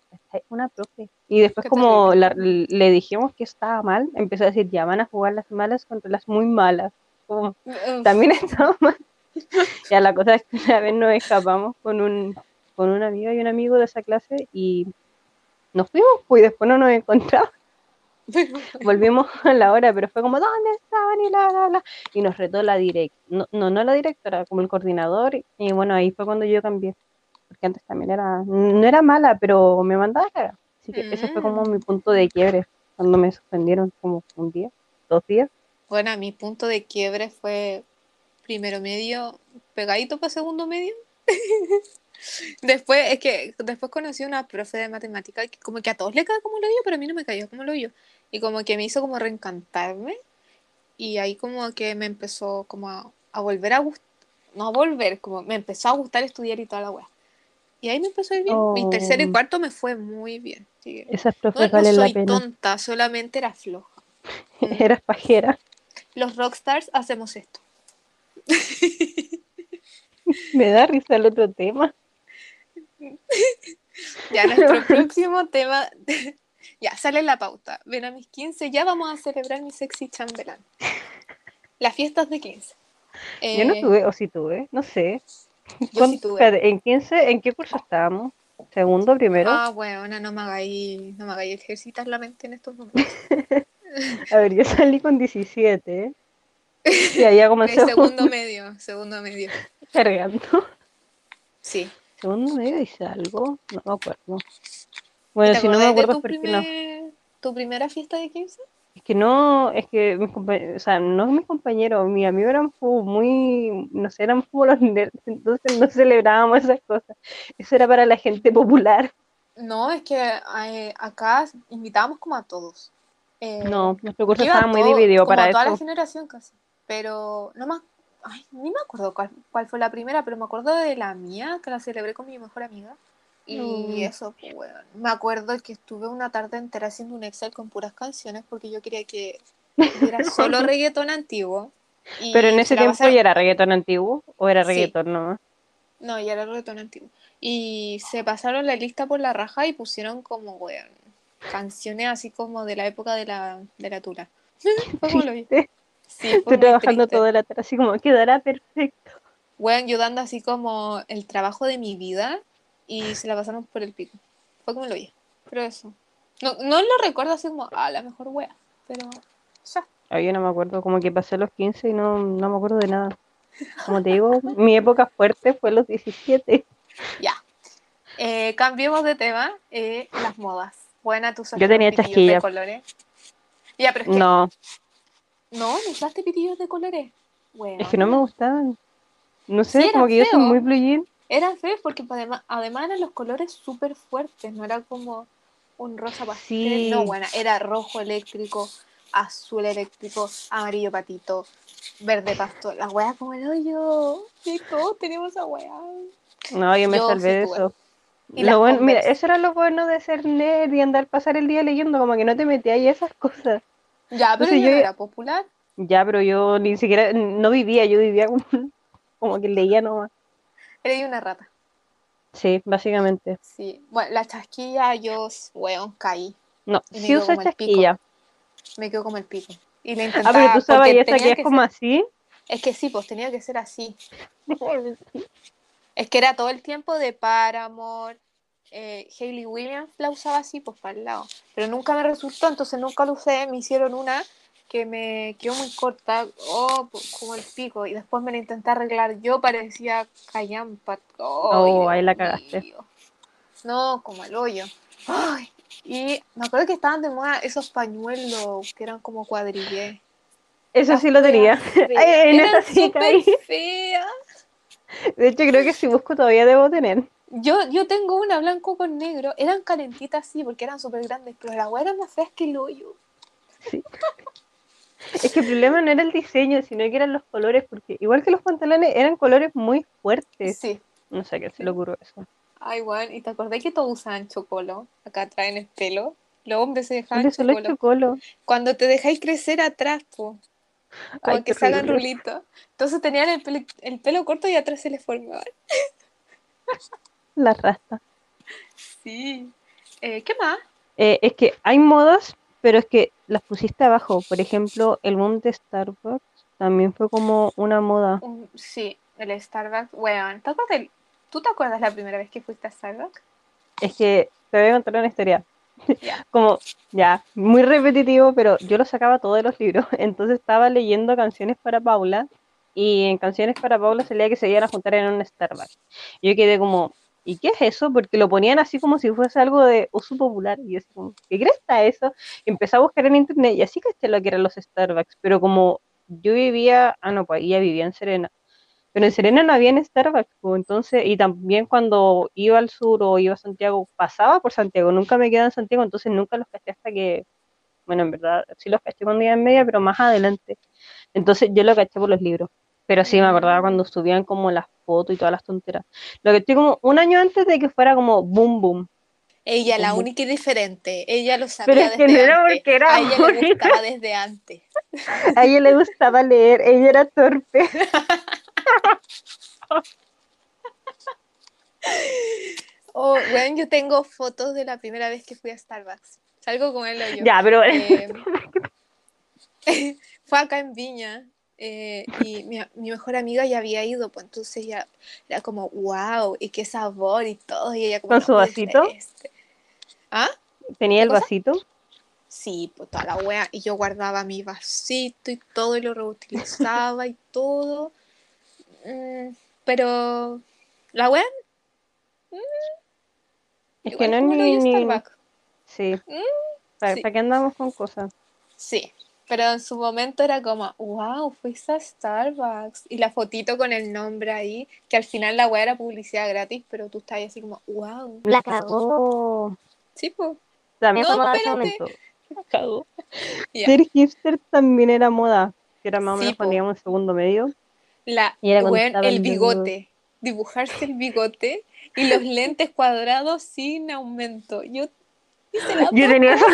Una profe. Y después como la- le dijimos que estaba mal, empezó a decir, ya van a jugar las malas contra las muy malas. Como, también estaba mal. Ya la cosa es que una vez nos escapamos con un, con una amiga y un amigo de esa clase y nos fuimos, pues y después no nos encontramos. Volvimos a la hora, pero fue como, ¿dónde estaban? Y la, la, la. Y nos retó la directora, no, no, no la directora, como el coordinador. Y bueno, ahí fue cuando yo cambié. Porque antes también era, no era mala, pero me mandaba. Así que ese fue como
Mm.
mi punto de quiebre, cuando me suspendieron como un día, dos días.
Bueno, mi punto de quiebre fue primero medio, pegadito para segundo medio. Después, es que después conocí una profe de matemática que como que a todos le cae como lo yo, pero a mí no me cayó como lo yo. Y como que me hizo como reencantarme. Y ahí como que me empezó como a, a volver a gustar, no a volver, como me empezó a gustar estudiar y toda la wea. Y ahí me empezó a ir bien. Mi tercero y
Oh.
cuarto me fue muy bien. Que-
Esas
no,
profes
no
valen la
soy
pena.
tonta, solamente era floja. Mm.
Eras pajera.
Los rockstars hacemos esto.
Me da risa el otro tema.
Ya nuestro próximo tema, ya sale la pauta. Ven a mis 15, ya vamos a celebrar mi sexy chambelán. Las fiestas de 15.
Yo no
Eh,
tuve, o sí tuve, no sé.
Yo sí
¿Cuánto-
tuve.
espérate, ¿En 15, en qué curso estábamos? ¿Segundo, primero?
Ah, bueno, no me hagáis, no me hagáis ejercitar la mente en estos momentos.
A ver, yo salí con 17. Y allá
Eh,
comencé
segundo medio, segundo medio.
cargando.
Sí.
¿Segundo medio dice algo? No me acuerdo.
¿Y
Bueno, si no me acuerdo es porque no.
tu primera fiesta de 15?
Es que no, es que mis compañeros, o sea, no mis compañeros, mis amigos eran muy, no sé, eran como los nerds, entonces no celebrábamos esas cosas. Eso era para la gente popular.
No, es que eh, acá invitábamos como a todos. Eh,
No, nuestro curso estaba muy dividido
como
para
toda la
eso.
generación casi. Pero no más. Ay, ni me acuerdo cuál, cuál fue la primera, pero me acuerdo de la mía, que la celebré con mi mejor amiga. Y
Mm.
eso, pues, weón. Me acuerdo que estuve una tarde entera haciendo un Excel con puras canciones porque yo quería que hubiera solo reggaetón antiguo. Y
Pero en
se
ese tiempo ya era reggaetón antiguo o era
Sí.
reggaetón nomás.
No, ya era reggaetón antiguo. Y se pasaron la lista por la raja y pusieron como, weón, canciones así como de la época de la, de la tula. Fue como lo vi. Sí, muy
trabajando toda la tarde así como quedará perfecto.
Weón, yo dando así como el trabajo de mi vida y se la pasaron por el pico. Fue como lo vi. Pero eso. No, no lo recuerdo así como, a la mejor wea. Pero ya.
Ah, yo no me acuerdo, como que pasé los 15 y no, no me acuerdo de nada. Como te digo, mi época fuerte fue los 17.
Ya. Eh, cambiemos de tema. eh, las modas. Buena, tú usaste
Yo tenía
los pitillos
chasquilla.
de colores. Ya, pero es que.
No,
No, ¿no usaste pitillos de colores? Bueno,
es que no me gustaban. No sé,
Sí,
como que yo soy muy blue jean.
Eran feos porque además, además eran los colores súper fuertes, no era como un rosa pastel.
Sí.
No, bueno, era rojo eléctrico, azul eléctrico, amarillo patito, verde pasto. La wea como el hoyo. Sí, todos tenemos esa wea.
No, yo me
Yo
salvé de eso.
Y
Lo
las
bueno- mira, eso era lo bueno de ser nerd y andar pasar el día leyendo, como que no te metías ahí esas cosas.
Ya, pero
Entonces
yo era popular.
Ya, pero yo ni siquiera, no vivía, yo vivía como, como que leía nomás.
Eres una rata.
Sí, básicamente.
Sí. Bueno, la chasquilla, yo, weón, caí.
No, sí
quedo
usa chasquilla.
Me quedo como el pico. Y le
Ah,
intentaba.
pero tú sabes esa que
tenía
es como así.
Es que sí, pues tenía que ser así. Es que era todo el tiempo de Paramore. Eh, Hayley Williams la usaba así, pues para el lado. Pero nunca me resultó, entonces nunca lo usé. Me hicieron una que me quedó muy corta, oh, como el pico. Y después me la intenté arreglar yo, parecía callampa.
Oh, ahí la cagaste.
mío. No, como el hoyo. Ay, y me acuerdo que estaban de moda esos pañuelos que eran como cuadrillé.
Eso sí lo tenía. Ay, en sí caí. De hecho, creo que si busco todavía debo tener.
Yo, yo tengo una blanco con negro. Eran calentitas, sí, porque eran súper grandes, pero las weas eran más feas que el hoyo.
Es que el problema no era el diseño, sino que eran los colores, porque igual que los pantalones eran colores muy fuertes.
Sí.
No sé qué se le ocurrió eso.
Ay, weón. ¿Y te acordás que todos usaban chocolo? Acá traen el pelo. Los hombres se dejaban
¿Dónde solo es
chocolo.
chocolo?
Cuando te dejáis crecer atrás, po. Como
Ay,
que salgan rulitos. Entonces tenían el pelo, el pelo corto y atrás se les formaba.
La rasta.
Sí. Eh, ¿Qué más?
Eh, es que hay modas, pero es que las pusiste abajo. Por ejemplo, el boom de Starbucks también fue como una moda.
Sí, el Starbucks. Weón. ¿te acuerdas del- ¿Tú te acuerdas la primera vez que fuiste a Starbucks?
Es que te voy a contar una historia. Como, ya, muy repetitivo, pero yo lo sacaba todo de los libros. Entonces estaba leyendo canciones para Paula y en canciones para Paula salía que se iban a juntar en un Starbucks. Y yo quedé como, ¿y qué es eso? Porque lo ponían así como si fuese algo de uso popular. Y yo así como, ¿qué crees está eso? Y empecé a buscar en internet y así caché lo que eran los Starbucks. Pero como yo vivía, ah, no, pues ella vivía en Serena. Pero en Serena no había en Starbucks, pues, entonces, y también cuando iba al sur o iba a Santiago, pasaba por Santiago, nunca me quedaba en Santiago, entonces nunca los caché hasta que, bueno, en verdad, sí los caché cuando iba en media, pero más adelante. Entonces yo lo caché por los libros. Pero sí me acordaba cuando subían como las fotos y todas las tonteras. Lo caché como un año antes de que fuera como boom boom.
Ella, la
Como-
única y diferente. Ella lo sabía
Pero es que
desde
no era
antes.
porque era
A ella le gustaba desde antes.
A ella le gustaba leer, ella era torpe.
Oh, bueno, yo tengo fotos de la primera vez que fui a Starbucks. Salgo con él yo.
Ya, pero
Eh, fue acá en Viña eh, y mi, mi mejor amiga ya había ido, pues entonces ya era como, wow, y qué sabor y todo. Y ella como,
¿Con su
"No,
vasito?
este, este". ¿Ah?
tenía el
cosa?
vasito.
Sí, pues toda la wea. Y yo guardaba mi vasito y todo y lo reutilizaba y todo. Mm, pero la wea
Es
igual
que no es ni, ni-. Sí.
Mm,
¿Para,
sí.
para qué andamos con cosas?
Sí, pero en su momento era como, wow, fuiste a Starbucks. Y la fotito con el nombre ahí, que al final la wea era publicidad gratis, pero tú estás ahí así como, wow.
La cagó.
Sí, pues.
También
No, espérate.
momento. La cagó.
Ya.
Ser hipster también era moda. Que era más o
Sí,
menos
po.
cuando íbamos en segundo medio.
La,
Y era estaba
el bigote. Dibujarse el bigote y los lentes cuadrados sin aumento. Yo
Yo tenía eso.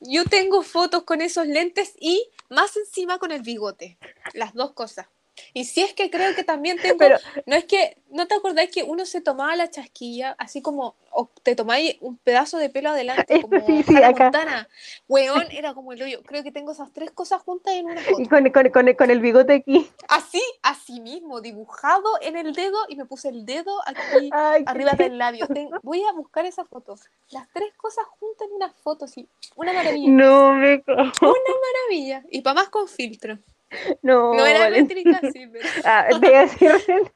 Yo tengo fotos con esos lentes y más encima con el bigote. Las dos cosas. Y si es que creo que también tengo.
Pero-
No es que. ¿No te acordáis que uno se tomaba la chasquilla así como. O te tomáis un pedazo de pelo adelante como
sí, sí, acá.
Montana? Weón, era como el hoyo. Creo que tengo esas tres cosas juntas en una foto.
Y con, con, con, con el bigote aquí.
Así, así mismo, dibujado en el dedo y me puse el dedo aquí
Ay,
arriba del labio. Ten- voy a buscar esa foto. Las tres cosas juntas en una foto, sí. Una maravilla.
No, me cago.
maravilla. Y para más con filtro.
No,
No era
Valen-
métrica, sí, pero.
Ah, te iba a decir recién.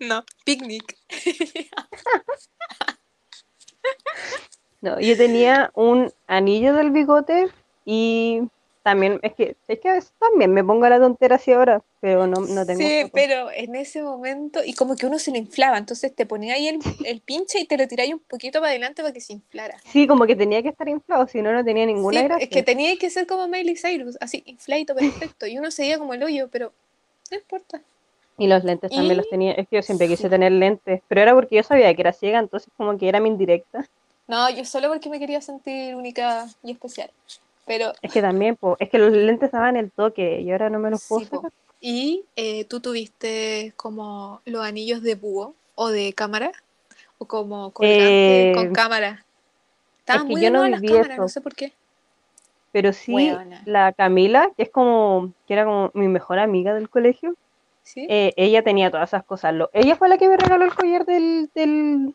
No, picnic.
No, yo tenía un anillo del bigote y también, es que, es que a veces también me pongo a la tontera así ahora, pero no, no tengo
sí, pero en ese momento, y como que uno se le inflaba, entonces te ponía ahí el, el pinche y te lo tiráis un poquito para adelante para que se inflara.
Sí, como que tenía que estar inflado, si no, no tenía ninguna
Sí,
gracia.
es que tenía que ser como Miley Cyrus, así, infladito, perfecto. Y uno seguía como el hoyo, pero no importa.
Y los lentes también
Y-
los tenía, es que yo siempre quise
Sí.
tener lentes, pero era porque yo sabía que era ciega, entonces como que era mi indirecta.
No, yo solo porque me quería sentir única y especial. Pero
Es que también, po, es que los lentes daban el toque y ahora no me los puedo
sí, po.
sacar.
Y eh, tú tuviste como los anillos de búho o de cámara o como colgante
Eh,
con cámara. Estaban
que
muy
yo no
las cámaras,
eso.
no sé por qué.
Pero sí, la Camila, que es como, que era como mi mejor amiga del colegio,
¿Sí?
eh, ella tenía todas esas cosas. Lo- ella fue la que me regaló el collar del, del,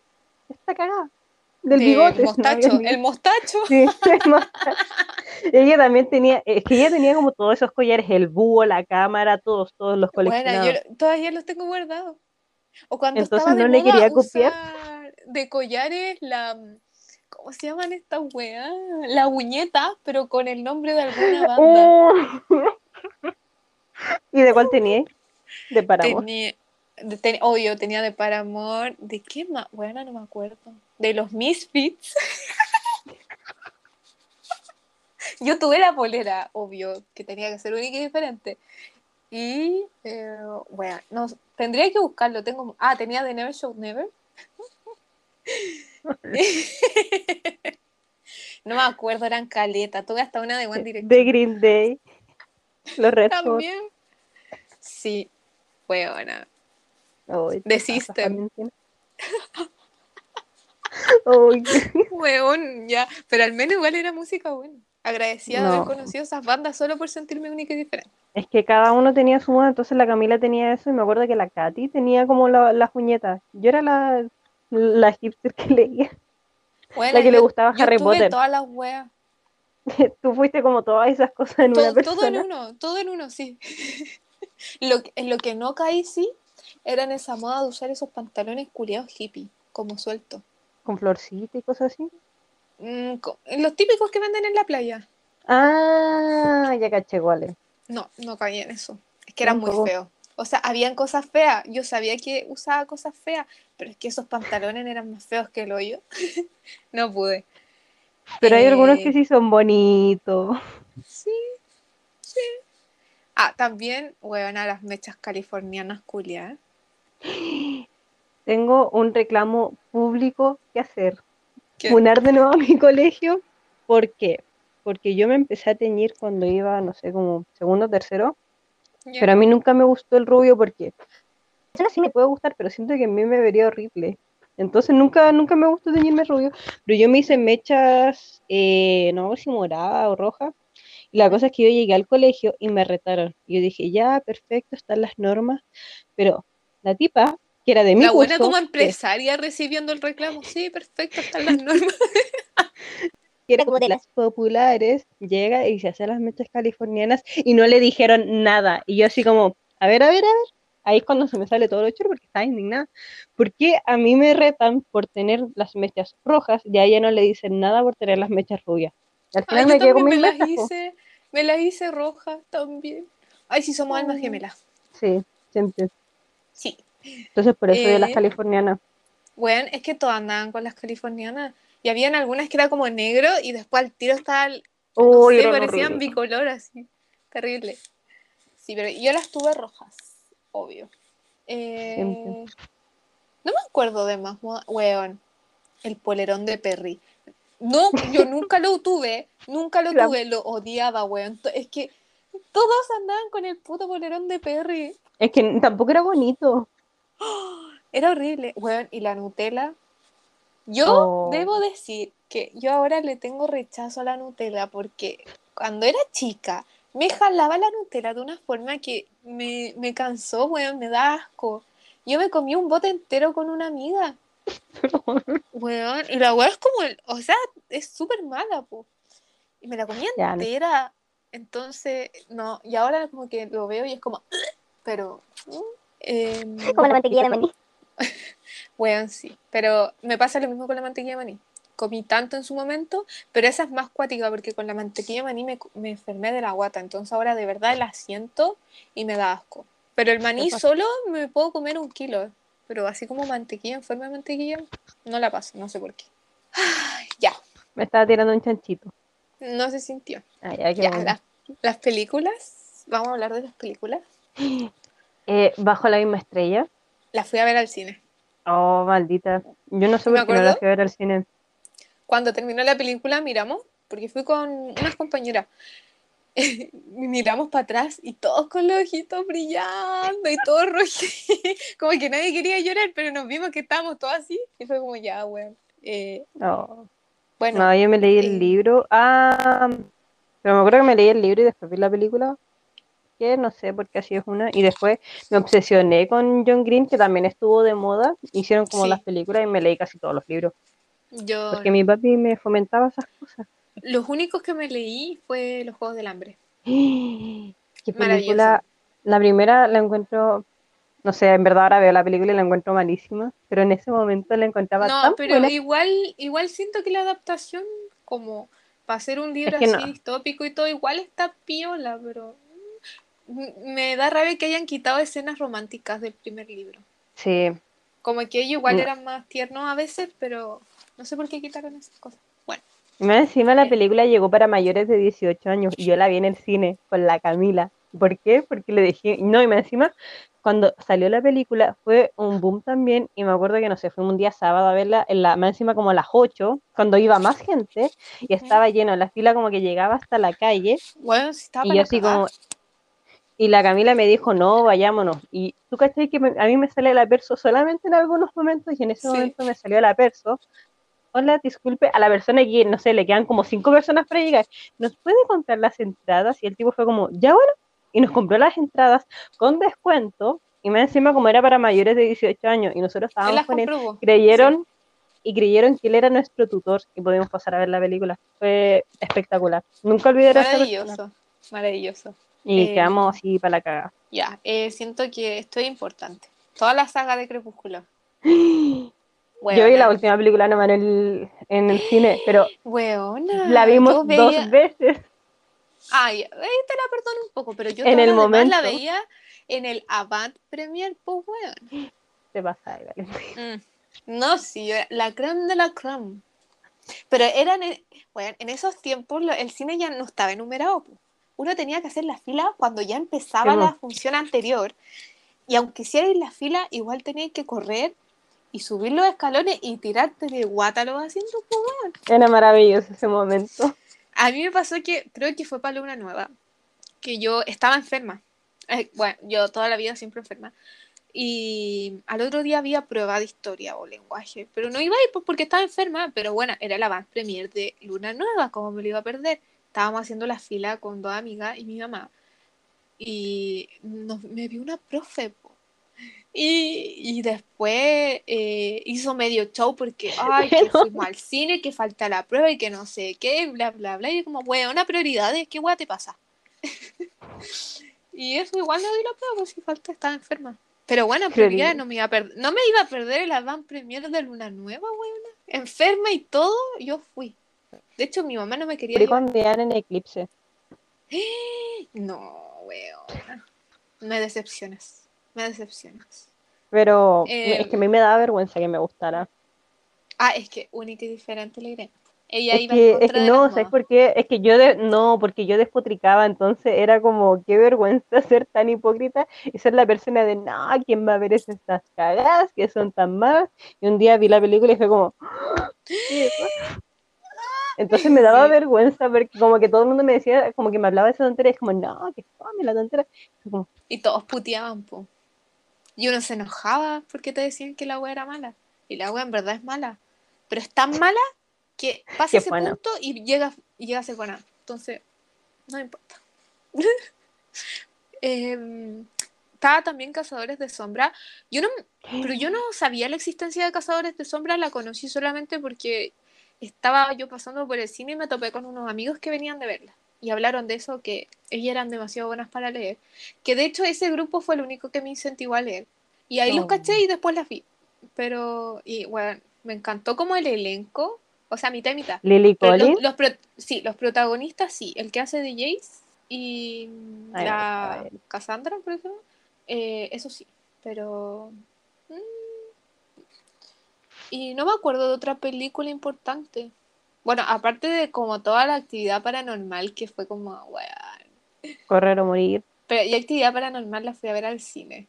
esta cagada, del
Del
bigote.
el mostacho.
Sí, el mostacho. Ella también tenía, es que ella tenía como todos esos collares, el búho, la cámara, todos, todos los
Bueno,
coleccionados.
yo todavía los tengo guardados. O cuando
Entonces
estaba de
no le quería copiar.
de collares la ¿cómo se llaman estas weas? La uñeta, pero con el nombre de alguna banda.
Oh. ¿Y de cuál tenía? De Paramore.
Tenía, de- ten- obvio, tenía de Paramore. ¿De qué más? Bueno, no me acuerdo. De los Misfits. Yo tuve la polera, obvio, que tenía que ser única y diferente. Y, eh, bueno, no, tendría que buscarlo. Tengo, ah, tenía de Never Show Never. no me acuerdo, eran caleta. Tuve hasta una de One Direction.
De Green Day. Los Red.
También. Sí, buena.
Ay,
The
¿qué pasa,
System.
Valentina? Ay, qué-
Weón, ya. Pero al menos igual era música buena. Agradecida de haber conocido esas bandas solo por sentirme única y diferente.
Es que cada uno tenía su moda, entonces la Camila tenía eso y me acuerdo que la Katy tenía como la- las uñetas. Yo era la, la hipster que leía.
Bueno,
La que le gustaba
yo
Harry
tuve
Potter.
todas las weas.
Tú fuiste como todas esas cosas en una
Todo, todo en
persona.
uno, todo en uno, sí. lo, en lo que no caí, sí, era en esa moda de usar esos pantalones culiados hippie, como sueltos.
Con florcita y cosas así.
Mm, los típicos que venden en la playa.
Ah, ya caché cuáles.
No, no caí en eso. Es que eran muy feos. O sea, habían cosas feas. Yo sabía que usaba cosas feas, pero es que esos pantalones eran más feos que el hoyo. no pude.
Pero hay algunos
Eh,
que sí son bonitos.
Sí, sí. Ah, también, huevona, las mechas californianas culiadas.
Tengo un reclamo público que hacer.
¿Qué?
Funar de nuevo a mi colegio. ¿Por qué? Porque yo me empecé a teñir cuando iba, no sé, como segundo o tercero. Pero a mí nunca me gustó el rubio porque eso sí me puede gustar, pero siento que a mí me vería horrible. Entonces nunca, nunca me gustó teñirme rubio. Pero yo me hice mechas, eh, no sé si morada o roja. Y la cosa es que yo llegué al colegio y me retaron. Y yo dije, ya, perfecto, están las normas. Pero la tipa, que era de mi
La buena
curso,
como
que-
empresaria recibiendo el reclamo. Sí, perfecto, están las normas.
que era como de las populares, llega y se hace las mechas californianas y no le dijeron nada. Y yo así como, a ver, a ver, a ver. Ahí es cuando se me sale todo lo choro porque estaba indignada. ¿Por qué a mí me retan por tener las mechas rojas y a ella no le dicen nada por tener las mechas rubias? Al
Ay,
final
yo
me quedé con mis
me las hice, me las hice rojas también. Ay, sí, somos almas gemelas.
Sí, siempre.
Sí.
Entonces por eso de las
Eh,
californianas.
Bueno, es que todas andaban con las californianas. Y habían algunas que era como negro y después al tiro estaba, no
Uy,
sé, parecían
horribles.
bicolor así. Terrible. Sí, pero yo las tuve rojas, obvio. Eh, no me acuerdo de más moda. Weón, el polerón de Perry. No, yo nunca lo tuve, nunca lo tuve, lo odiaba, weón. Es que todos andaban con el puto polerón de Perry.
Es que tampoco era bonito.
Era horrible, weón. Y la Nutella. Yo
Oh.
debo decir que yo ahora le tengo rechazo a la Nutella porque cuando era chica me jalaba la Nutella de una forma que me, me cansó, weón, me da asco. Yo me comí un bote entero con una amiga, weón. Y la weón es como, el- o sea, es súper mala, po. Y me la comí entera. Entonces, no, y ahora como que lo veo y es como, pero... mm, em,
Como la mantequilla de maní.
Weón, sí. Pero me pasa lo mismo con la mantequilla de maní. Comí tanto en su momento, pero esa es más cuática porque con la mantequilla de maní me, me enfermé de la guata. Entonces ahora de verdad la siento y me da asco. Pero el maní solo me puedo comer un kilo. Pero así como mantequilla, en forma de mantequilla, no la paso. No sé por qué. Ay, ya,
Me estaba tirando un chanchito.
no se sintió.
Ya, qué
Ya, las películas. Vamos a hablar de las películas.
Eh, Bajo la misma estrella.
Las fui a ver al cine.
Oh, maldita. Yo no sé
¿Me
por qué no la fui a ver al cine.
cuando terminó la película miramos, porque fui con unas compañeras. miramos para atrás y todos con los ojitos brillando y todos rojos. como que nadie quería llorar, pero nos vimos que estábamos todos así y fue como ya, weón. Eh,
No.
bueno,
No, yo me leí el
eh,
libro. Ah, pero me acuerdo que me leí el libro y después vi la película. No sé por qué así es una. Y después me obsesioné con John Green, que también estuvo de moda. Hicieron como
Sí.
las películas y me leí casi todos los libros.
yo
Porque mi papi me fomentaba esas cosas.
los únicos que me leí fue Los Juegos del Hambre.
Qué película. La primera la encuentro, no sé, en verdad ahora veo la película y la encuentro malísima, pero en ese momento la encontraba
No,
tan
pero
buena.
igual, igual siento que la adaptación, como para hacer un libro
que
así
no.
distópico y todo, igual está piola, pero me da rabia que hayan quitado escenas románticas del primer libro.
Sí,
Como que ellos igual
No.
eran más tiernos a veces, pero no sé por qué quitaron esas cosas. Bueno,
más encima la
Eh.
película llegó para mayores de 18 años y yo la vi en el cine con la Camila. ¿Por qué? Porque le dije, no, y más encima, cuando salió la película fue un boom también y me acuerdo que, no sé, fuimos un día sábado a verla, en la, más encima como a las 8, cuando iba más gente y estaba lleno, la fila como que llegaba hasta la calle
bueno, si estaba
y yo así como, y la Camila me dijo, no, vayámonos. Y tú cachai que me- a mí me sale la perso solamente en algunos momentos y en ese
Sí.
momento me salió la perso. Hola, disculpe, a la persona que, no sé, le quedan como cinco personas para llegar. ¿Nos puede comprar las entradas? Y el tipo fue como, ya bueno. Y nos compró las entradas con descuento. Y más encima, como era para mayores de 18 años y nosotros estábamos con él, creyeron y creyeron que él era nuestro tutor y pudimos pasar a ver la película. Fue espectacular. Nunca olvidaré.
Maravilloso, maravilloso.
Y
Eh,
quedamos así para la cagada.
Ya, eh, siento que esto es importante. Toda la saga de Crepúsculo.
Yo vi la última película nomás en el, en el cine, pero
Weona,
la vimos dos veces.
Ay, ahí te la perdono un poco, pero yo
En el
demás la
momento.
veía en el Avant Premier, pues weón.
Te pasa, vale.
Mm. No, sí, yo- la creme de la creme. Pero eran, en, weón, en esos tiempos lo- el cine ya no estaba enumerado. po. Uno tenía que hacer la fila cuando ya empezaba
Sí,
la función anterior. Y aunque hicierais la fila, igual tenías que correr y subir los escalones y tirarte de asientos, pues weón.
Era maravilloso ese momento.
A mí me pasó que, creo que fue para Luna Nueva, que yo estaba enferma. Eh, bueno, yo toda la vida siempre enferma. Y al otro día había prueba de historia o lenguaje, pero no iba a ir pues, porque estaba enferma, pero bueno, era la avant premier de Luna Nueva, como me lo iba a perder. Estábamos haciendo la fila con dos amigas y mi mamá. Y nos- me vio una profe, po. Y, y después eh, hizo medio show porque, ay, que fuimos al cine, que falta la prueba y que no sé qué, bla, bla, bla. Y como, bueno, una prioridad, ¿qué hueá te pasa? y eso igual no di la prueba, pues si falta, estaba enferma. Pero bueno, prioridad,
Prioridad.
no me iba a perder, no me iba a perder el avant premier de Luna Nueva, weona. Enferma y todo, yo fui. De hecho, mi mamá no me quería
Fui
llevar.
con Diana en Eclipse.
No, weona. Me decepcionas. Me decepcionas.
Pero
Eh,
es que a mí me daba vergüenza que me gustara.
Ah, es que única y diferente la Irene. Ella
Es
iba
que,
en
es que
de
no, ¿sabes por qué? Es que yo de, no, porque yo despotricaba, entonces era como, qué vergüenza ser tan hipócrita y ser la persona de, no, ¿quién va a ver estas cagadas que son tan malas? Y un día vi la película y fue como. Entonces me daba
Sí.
vergüenza porque como que todo el mundo me decía, como que me hablaba de esa tontería, es como, no, que fome la tontera. Fue como,
Y todos puteaban, po. Y uno se enojaba porque te decían que la wea era mala. Y la wea en verdad es mala. Pero es tan mala que pasa ese
buena.
punto y llega, y llega a ser buena. Entonces, no importa. Em, estaba también Cazadores de Sombra. Yo no, pero yo no sabía la existencia de Cazadores de Sombra, la conocí solamente porque estaba yo pasando por el cine y me topé con unos amigos que venían de verla. Y hablaron de eso, que ellas eran demasiado buenas para leer. Que de hecho ese grupo fue el único que me incentivó a leer. Y ahí los
Oh.
caché y después las vi. Pero, y bueno, me encantó como el elenco, o sea, mitad y mitad.
Lily Collins.
los, los pro- sí, los protagonistas sí, el que hace de Jace y
Ay,
la. Cassandra, por ejemplo, eh, eso sí, pero... mm, y no me acuerdo de otra película importante. Bueno, aparte de como toda la actividad paranormal que fue como, weón.
Correr o morir.
Pero y actividad paranormal la fui a ver al cine.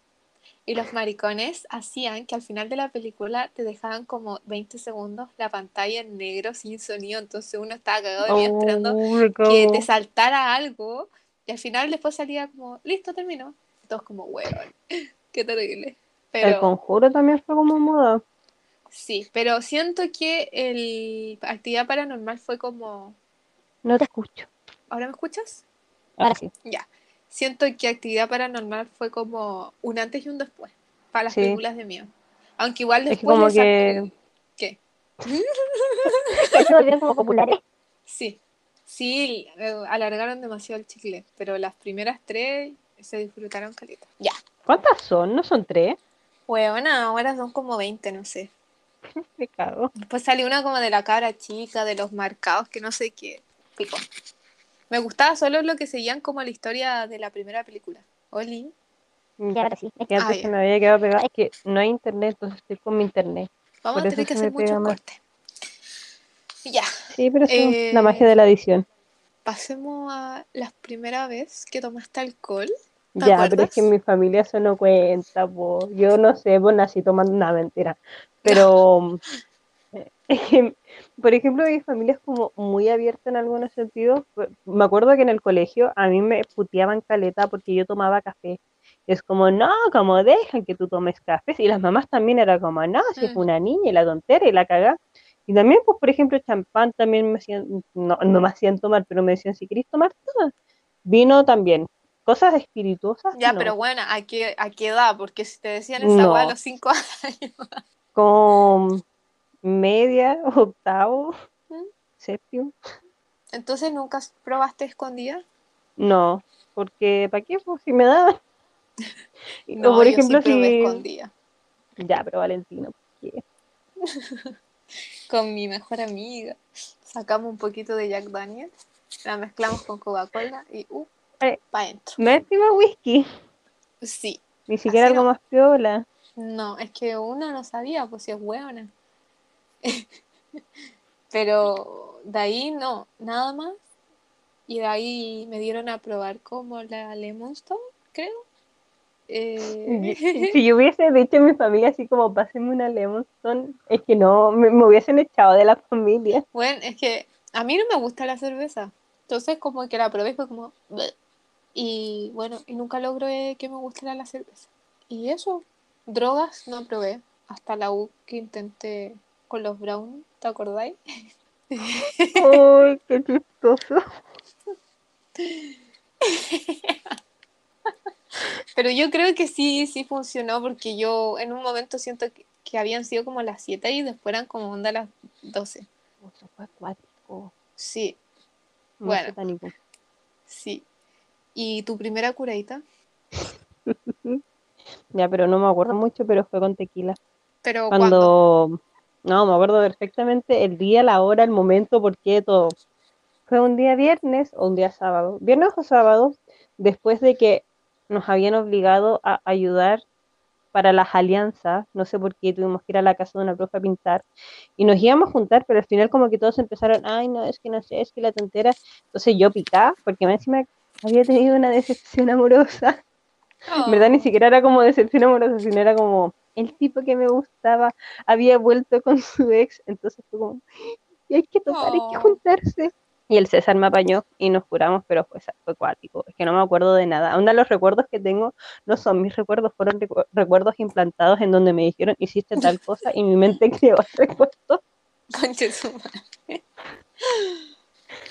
Y los maricones hacían que al final de la película te dejaban como 20 segundos la pantalla en negro sin sonido, entonces uno estaba cagado de miedo esperando
Oh,
que te saltara algo y al final después salía como, listo, terminó. Todos como, weón, qué terrible.
El
Pero
conjuro también fue como moda.
Sí, pero siento que el actividad paranormal fue como,
No te escucho.
¿ahora me escuchas?
Ahora sí.
Ya. Siento que actividad paranormal fue como un antes y un después para las
Sí.
películas de miedo. Aunque igual
Es que
después
como
le sac-
que
¿Qué?
volvieron como populares.
Sí, sí, eh, alargaron demasiado el chicle, pero las primeras tres se disfrutaron caleta. Ya.
¿Cuántas son? ¿No son tres?
Huevona, ahora son como 20, no sé.
Cago.
Después salió una como de la cabra chica, de los marcados, que no sé qué. Pico. Me gustaba solo lo que seguían como la historia de la primera película. Oli.
Ya, ahora sí. Es que antes
Ah,
se me había quedado pegado. Es que no hay internet, entonces estoy con mi internet.
Vamos
Por
a tener que hacer
más.
cortes. Ya,
Sí, pero
Eh,
es la magia de la edición.
pasemos a la primera vez que tomaste alcohol. ¿Te
Ya, pero es que en mi familia eso no cuenta, po. Yo no sé, pues nací tomando una mentira. Pero por ejemplo, mi familia es como muy abierta en algunos sentidos. Me acuerdo que en el colegio a mí me puteaban caleta porque yo tomaba café. Es como, no, como dejan que tú tomes café. Y las mamás también era como, no, si es
Mm.
una niña y la tontera y la cagá. Y también, pues, por ejemplo, champán también me hacían, no, no me hacían tomar, pero me decían, si querés tomar, toma. Vino también. Cosas espirituosas,
Ya,
no.
pero bueno, ¿a qué, ¿a qué edad? Porque si te decían esa weá a
No.
los 5 años.
Con media, octavo,
¿Mm?
séptimo.
Entonces nunca probaste escondida.
No, porque ¿para qué? Pues, si me daban.
No,
o por
yo
ejemplo,
sí probé
si.
escondida.
Ya, pero Valentino, ¿por qué?
Con mi mejor amiga. Sacamos un poquito de Jack Daniels, la mezclamos con Coca-Cola y uh,
Eh.
pa' dentro.
Me encima whisky,
Sí.
ni siquiera
Así
algo
no.
más piola.
No, es que uno no sabía, pues si es hueona. Pero de ahí no, nada más. Y de ahí me dieron a probar como la Lemon Stone, creo. Eh,
Si yo hubiese dicho a mi familia así como, pásenme una Lemonstone, es que no, me, me hubiesen echado de la familia.
Bueno, es que a mí no me gusta la cerveza. Entonces como que la probé y fue como... "Bleh". Y bueno, y nunca logré que me gustara la cerveza. Y eso, drogas no probé. Hasta la U que intenté con los Brown, ¿te acordáis?
Ay, qué chistoso.
Pero yo creo que sí, sí funcionó porque yo en un momento siento que, que habían sido como las 7 y después eran como onda las 12.
Eso fue acuático.
Sí, Bueno. sí. ¿Y tu primera curadita?
Ya, pero no me acuerdo mucho, pero fue con tequila.
Pero ¿cuándo?
Cuando, no, me acuerdo perfectamente el día, la hora, el momento, por qué todo. Fue un día viernes o un día sábado. Viernes o sábado, después de que nos habían obligado a ayudar para las alianzas, no sé por qué tuvimos que ir a la casa de una profe a pintar, y nos íbamos a juntar, pero al final como que todos empezaron, ay, no, es que no sé, es que la tontera. Entonces yo picaba, porque encima había tenido una decepción amorosa. En verdad ni
Oh.
siquiera era como decepción amorosa, sino era como el tipo que me gustaba había vuelto con su ex, entonces fue como, y hay que tocar, hay que
Oh.
juntarse. Y el César me apañó y nos curamos, pero fue, fue acuático, es que no me acuerdo de nada. Aún los recuerdos que tengo no son mis recuerdos, fueron recu- recuerdos implantados en donde me dijeron, hiciste tal cosa y mi mente creó el recuerdo.
Conche su madre.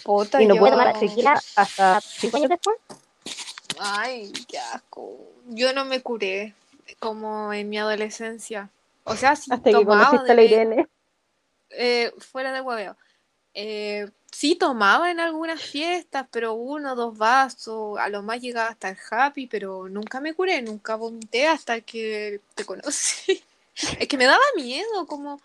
Puta,
Y no
yo...
pude tomar tequila hasta cinco años después.
Ay, qué asco. Yo no me curé como en mi adolescencia. O sea, sí
Hasta que conociste
de
la Irene.
eh, fuera de hueveo. Eh, sí tomaba en algunas fiestas, pero uno, dos vasos, a lo más llegaba hasta el happy, pero nunca me curé, nunca vomité hasta que te conocí. Es que me daba miedo, como,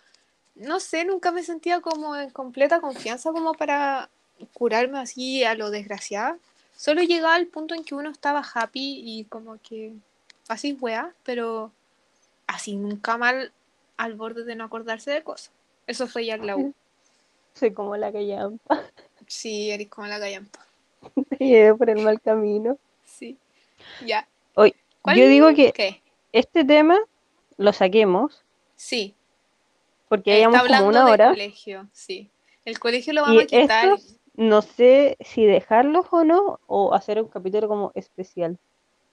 no sé, nunca me sentía como en completa confianza como para curarme así a lo desgraciada. Solo llegaba al punto en que uno estaba happy y como que así weá, pero así nunca mal al borde de no acordarse de cosas. Eso fue ya la U.
Soy como la callampa,
Sí, eres como la gallampa.
te llevé por el mal camino.
Sí. Ya.
Hoy,
¿Cuál-
yo digo que
¿Qué?
este tema lo saquemos
Sí,
porque hayamos como una hora.
colegio, sí. El colegio lo vamos
Y
a quitar.
estos, no sé si dejarlos o no, o hacer un capítulo como especial.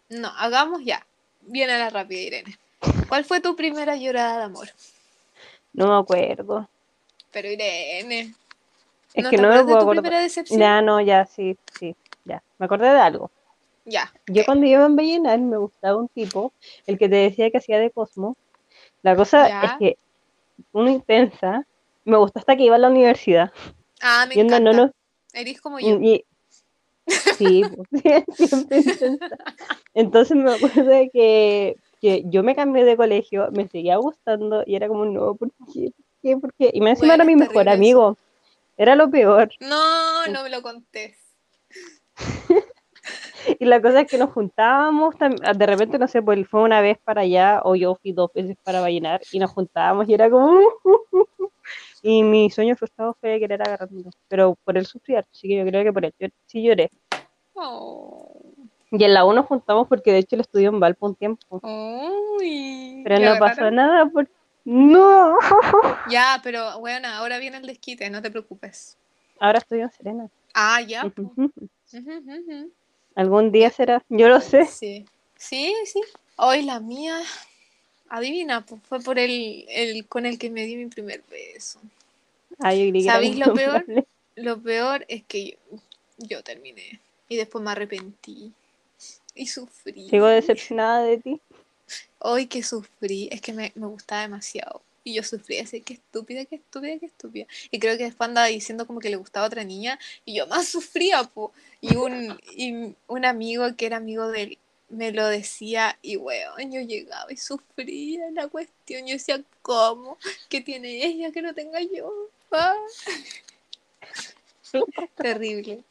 No, hagamos ya. Viene la rápida, Irene. ¿Cuál fue tu primera llorada de amor?
No me acuerdo.
Pero Irene,
Es
¿no
que
te
no me
de
puedo
tu
acordar.
primera decepción?
Ya, no, ya, sí, sí, ya. Me acordé de algo.
Ya.
Yo
¿qué?
cuando iba en Vallenar me gustaba un tipo, el que te decía que hacía de Cosmo. La cosa
Ya.
es que uno intensa, me gustó hasta que iba a la universidad.
Ah, me encanta.
no nos-
Eres como yo.
y- sí, pues, siempre. Entonces me acuerdo de que, que yo me cambié de colegio, me seguía gustando y era como, no, ¿por qué? ¿Por qué? ¿Por qué? Y me encima
Bueno,
era mi mejor amigo. Era lo peor.
No, no me lo contés.
Y la cosa es que nos juntábamos, de repente, no sé, pues fue una vez para allá, o yo fui dos veces para Vallenar, y nos juntábamos y era como... Y mi sueño frustrado fue querer agarrarlo, pero por él sufrí así que yo creo que por él yo- sí lloré.
Oh.
Y en la U nos juntamos porque de hecho él estudió en Valpo un tiempo,
Uy.
pero
¿Y
no pasó nada por... ¡No!
Ya, pero bueno, ahora viene el desquite, no te preocupes.
Ahora estoy en Serena.
Ah, ya.
Algún día será, yo lo sé.
Sí, sí, sí. Hoy la mía, adivina, pues fue por el, el con el que me di mi primer beso.
Ay, que
¿Sabéis lo peor? Lo peor es que yo, yo terminé y después me arrepentí y sufrí.
Sigo decepcionada de ti.
Hoy que sufrí, es que me, me gustaba demasiado. Y yo sufrí así, qué estúpida, qué estúpida, qué estúpida. Y creo que después andaba diciendo como que le gustaba a otra niña y yo más sufría, po. Y un, y un amigo que era amigo de él me lo decía y weón, yo llegaba y sufría la cuestión. Yo decía, ¿cómo? ¿Qué tiene ella que no tenga yo? Ah. Terrible.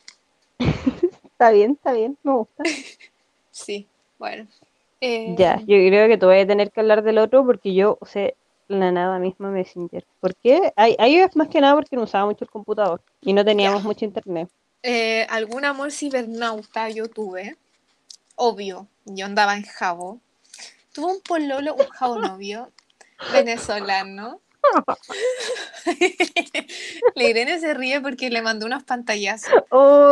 Está bien, está bien, me gusta.
Sí, bueno. Eh,
Ya, yo creo que te voy a tener que hablar del otro porque yo usé la nada misma Messenger. ¿Por qué? Ahí, ahí es más que nada porque no usaba mucho el computador y no teníamos
Ya.
mucho internet.
Eh, algún amor cibernauta yo tuve. Obvio, yo andaba en Jabo. Tuve un pololo, un Jabo novio venezolano. La Irene se ríe porque le mandó unos pantallazos.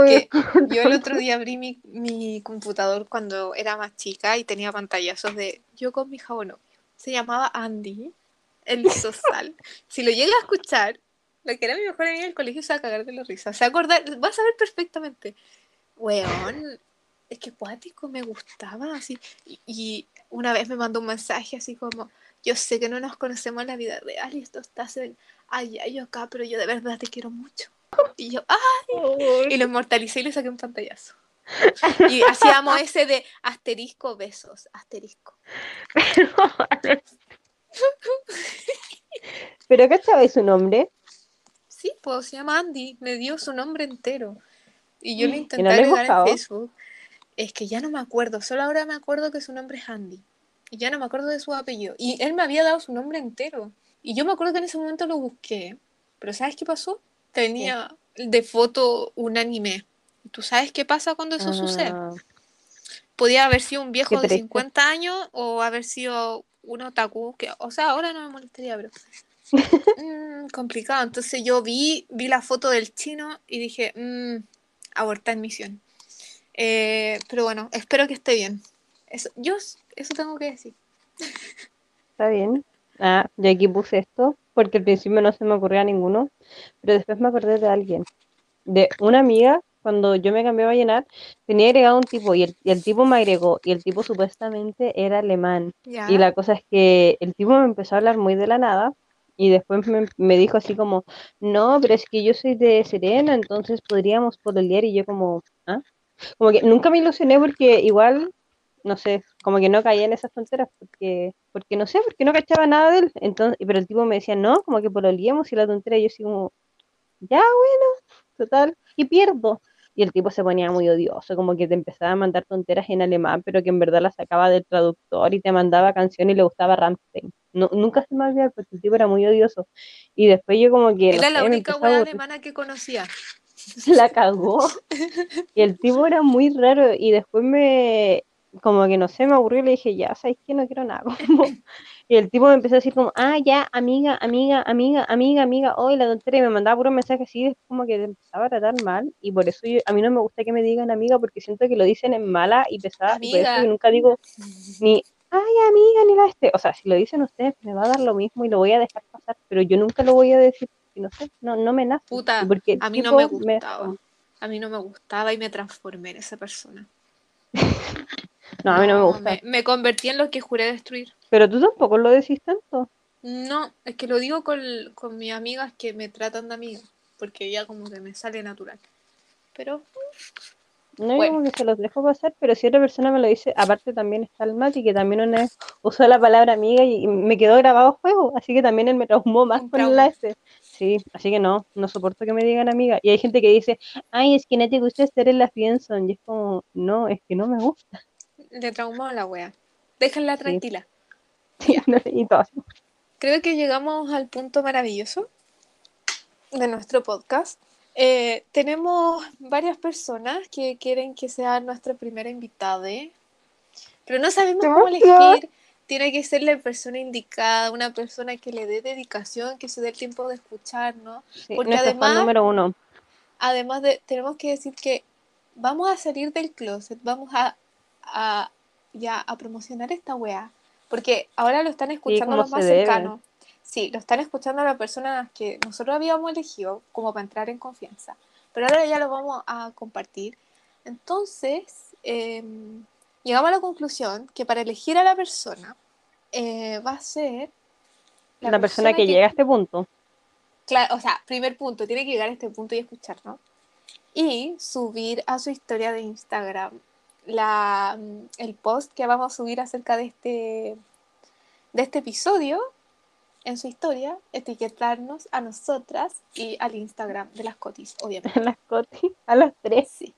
Que yo el otro día abrí mi, mi computador cuando era más chica y tenía pantallazos de yo con mi Jabo novio. Se llamaba Andy, el sosal. Si lo llega a escuchar, lo que era mi mejor amiga del colegio se va a cagar de la risa. Se va a acordar, va a saber perfectamente. Weón, es que cuático me gustaba así. Y, y una vez me mandó un mensaje así como, yo sé que no nos conocemos en la vida real y esto está en allá yo acá, pero yo de verdad te quiero mucho. Y yo, ¡ah! Y lo inmortalicé y le saqué un pantallazo. Y hacíamos ese de asterisco besos, asterisco.
pero ¿cachai su nombre?
Sí, pues se llama Andy, me dio su nombre entero. Y yo lo
¿Y
intenté
no le
agregar en? Facebook. Es que ya no me acuerdo, solo ahora me acuerdo que su nombre es Andy. Y ya no me acuerdo de su apellido. Y él me había dado su nombre entero. Y yo me acuerdo que en ese momento lo busqué. Pero ¿sabes qué pasó? Tenía de foto un anime. ¿Y ¿Tú sabes qué pasa cuando eso sucede?
Ah,
Podía haber sido un viejo de
triste.
50 años o haber sido un otaku, que, o sea, ahora no me molestaría, pero mm, complicado. Entonces yo vi, vi la foto del chino y dije, mm, abortar misión. Eh, pero bueno, espero que esté bien. Eso, yo eso tengo que decir.
está bien. Ah, yo aquí puse esto porque al principio no se me ocurría ninguno, pero después me acordé de alguien. De una amiga, cuando yo me cambié a Vallenar, tenía agregado un tipo y el, y el tipo me agregó y el tipo supuestamente era alemán. Y la cosa es que el tipo me empezó a hablar muy de la nada y después me, me dijo así como, no, pero es que yo soy de Serena, entonces podríamos pololear y yo como, ¿ah? Como que nunca me ilusioné porque igual, no sé, como que no caía en esas tonteras porque, porque no sé, porque no cachaba nada de él. Entonces, pero el tipo me decía, no, como que pololeemos y la tontera y yo así como, ya bueno, total, y pierdo. Y el tipo se ponía muy odioso, como que te empezaba a mandar tonteras en alemán, pero que en verdad las sacaba del traductor y te mandaba canciones y le gustaba Rammstein. No, nunca se me olvidó porque el tipo era muy odioso. Y después yo como que,
Era la
sé,
única
aburrir.
alemana que conocía.
la cagó. Y el tipo era muy raro. Y después me, como que no sé, me aburrió. Y le dije, ya, ¿sabes qué? No quiero nada. Como, y el tipo me empezó a decir como, ah, ya, amiga, amiga, amiga, amiga, amiga, hoy la tontería, y me mandaba puros mensajes así, es como que te empezaba a tratar mal, y por eso yo, a mí no me gusta que me digan amiga, porque siento que lo dicen en mala y pesada, y por eso yo nunca digo ni, ay, amiga, ni la este, o sea, si lo dicen ustedes, me va a dar lo mismo y lo voy a dejar pasar, pero yo nunca lo voy a decir, porque no sé, no, no me nace.
Puta,
porque
a mí no me gustaba. A mí no me gustaba y me transformé en esa persona.
No, a mí no me gusta.
Me, me convertí en lo que juré destruir.
Pero tú tampoco lo decís tanto.
No, es que lo digo con, con mis amigas que me tratan de amiga, porque ya como que me sale natural. Pero
No,
Bueno.
como que se los dejo pasar, pero si otra persona me lo dice, aparte también está el Mati, que también una vez usó la palabra amiga y me quedó grabado a fuego, así que también él me traumó más con la S. Sí, así que no, no soporto que me digan amiga. Y hay gente que dice, ay, es que no te gusta estar en la friendzone, y es como, no, es que no me gusta.
le traumó a la wea. Déjenla
Sí.
tranquila.
Sí, no, y todo.
Creo que llegamos al punto maravilloso de nuestro podcast. Eh, tenemos varias personas que quieren que sea nuestra primera invitada, pero no sabemos cómo elegir. Tiene que ser la persona indicada, una persona que le dé dedicación, que se dé el tiempo de escucharnos.
Sí,
Porque además-
número uno.
Además de, tenemos que decir que vamos a salir del closet, vamos a, a ya a promocionar esta wea, porque ahora lo están escuchando los más cercanos. Sí, lo están escuchando las personas que nosotros habíamos elegido como para entrar en confianza, pero ahora ya lo vamos a compartir. Entonces, em, llegamos a la conclusión que para elegir a la persona eh, va a ser
La, persona, que, llega a este punto.
Claro, o sea, primer punto, tiene que llegar a este punto y escucharnos. Y subir a su historia de Instagram la, mm, el post que vamos a subir acerca de este, de este episodio en su historia, etiquetarnos a nosotras y al Instagram de las cotis, obviamente.
Las Coti, a las tres.
Sí.